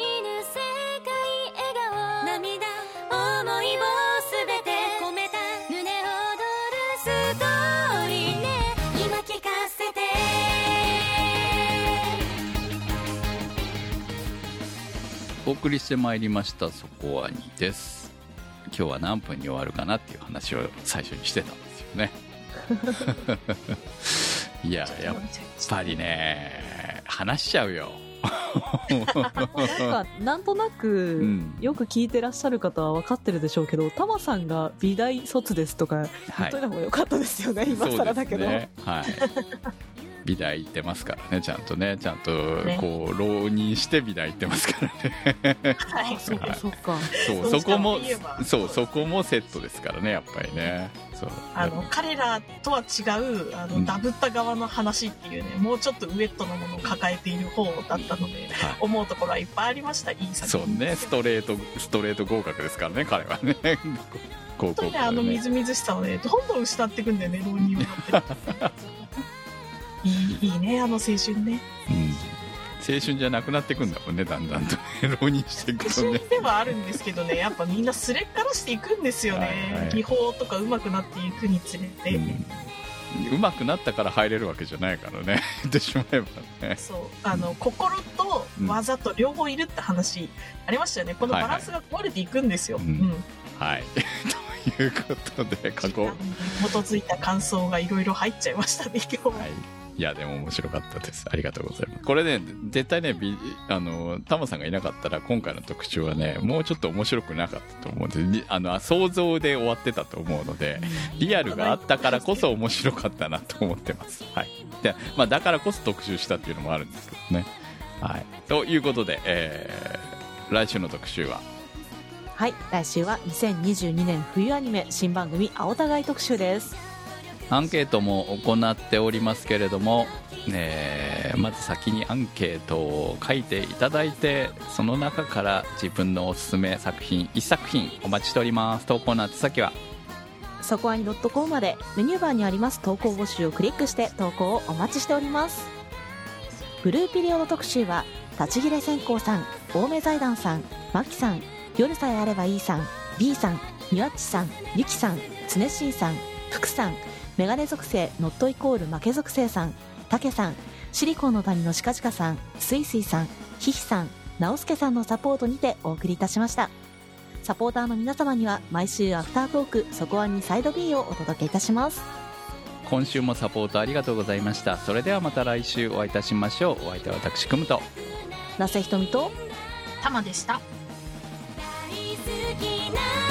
お送りしてまいりましたそこはにです。今日は何分に終わるかなっていう話を最初にしてたんですよね。*laughs* いややっぱりね話しちゃうよ。なんか、なんとなく、うん。よく聞いてらっしゃる方は分かってるでしょうけど、タマさんが美大卒ですとか言っといた方がよかったですよね、今更だけど。ね。はい美大行ってますからねちゃんとねちゃんとねこう浪人して美大行ってますからねはい。そうか、そうか。そうそこもそうそこもセットですからねやっぱりねそうあの、彼らとは違う、あうんの、ダブった側の話っていうね、もうちょっとウエットなものを抱えている方だったので、はい思うところはいっぱいありました、いい作そう品。ねストレートストレート合格ですからね彼はね高校本当にあのみずみずしさをね、どんどん失っていくんだよね、浪人をやって。*laughs* いい、いいね、あの青春ね。うん青春じゃなくなっていくんだもんねだんだんとね浪人していく青とね春ではあるんですけどね、やっぱみんなすれっからしていくんですよね。はいはい技法とか上手くなっていくにつれて。うまくなったから入れるわけじゃないからね *laughs* 言ってしまえばねそう。あの、心と技と両方いるって話ありましたよね。このバランスが壊れていくんですよ。はいうん。はい *laughs* ということで過去基づいた感想がいろいろ入っちゃいましたね、今日。はい。いや、でも面白かったです。ありがとうございます。これね、絶対ね、ビあの、タマさんがいなかったら、今回の特集はね、もうちょっと面白くなかったと思うんで、りあの、想像で終わってたと思うので、リアルがあったからこそ面白かったなと思ってます。はい。で、まあ、だからこそ特集したっていうのもあるんですけどね。はい。ということで、えー、来週の特集は、はい、来週は2022年冬アニメ新番組青互い特集です。アンケートも行っておりますけれども、えーまず先にアンケートを書いていただいてその中から自分のおすすめ作品1作品お待ちしております投稿の宛先は？そこアニ .com までメニューバーにあります投稿募集をクリックして投稿をお待ちしております。ブルーピリオド特集は、立ち切れ線香さん、青梅財団さん、マキさん、夜さえあればいいさん、B さん、ニワッチさん、ユキさん、つねしーさん、福さん、メガネ属性ノットイコール負け属性さん、たけさん、シリコンの谷のしかじかさん、すいすいさん、ひひさん、なおすけさんのサポートにてお送りいたしました。サポーターの皆様には毎週アフタートーク、そこはにサイド B をお届けいたします。今週もサポートありがとうございましたそれではまた来週お会いいたしましょうお相手は私くむと那瀬ひとみと、たまでした。大好きな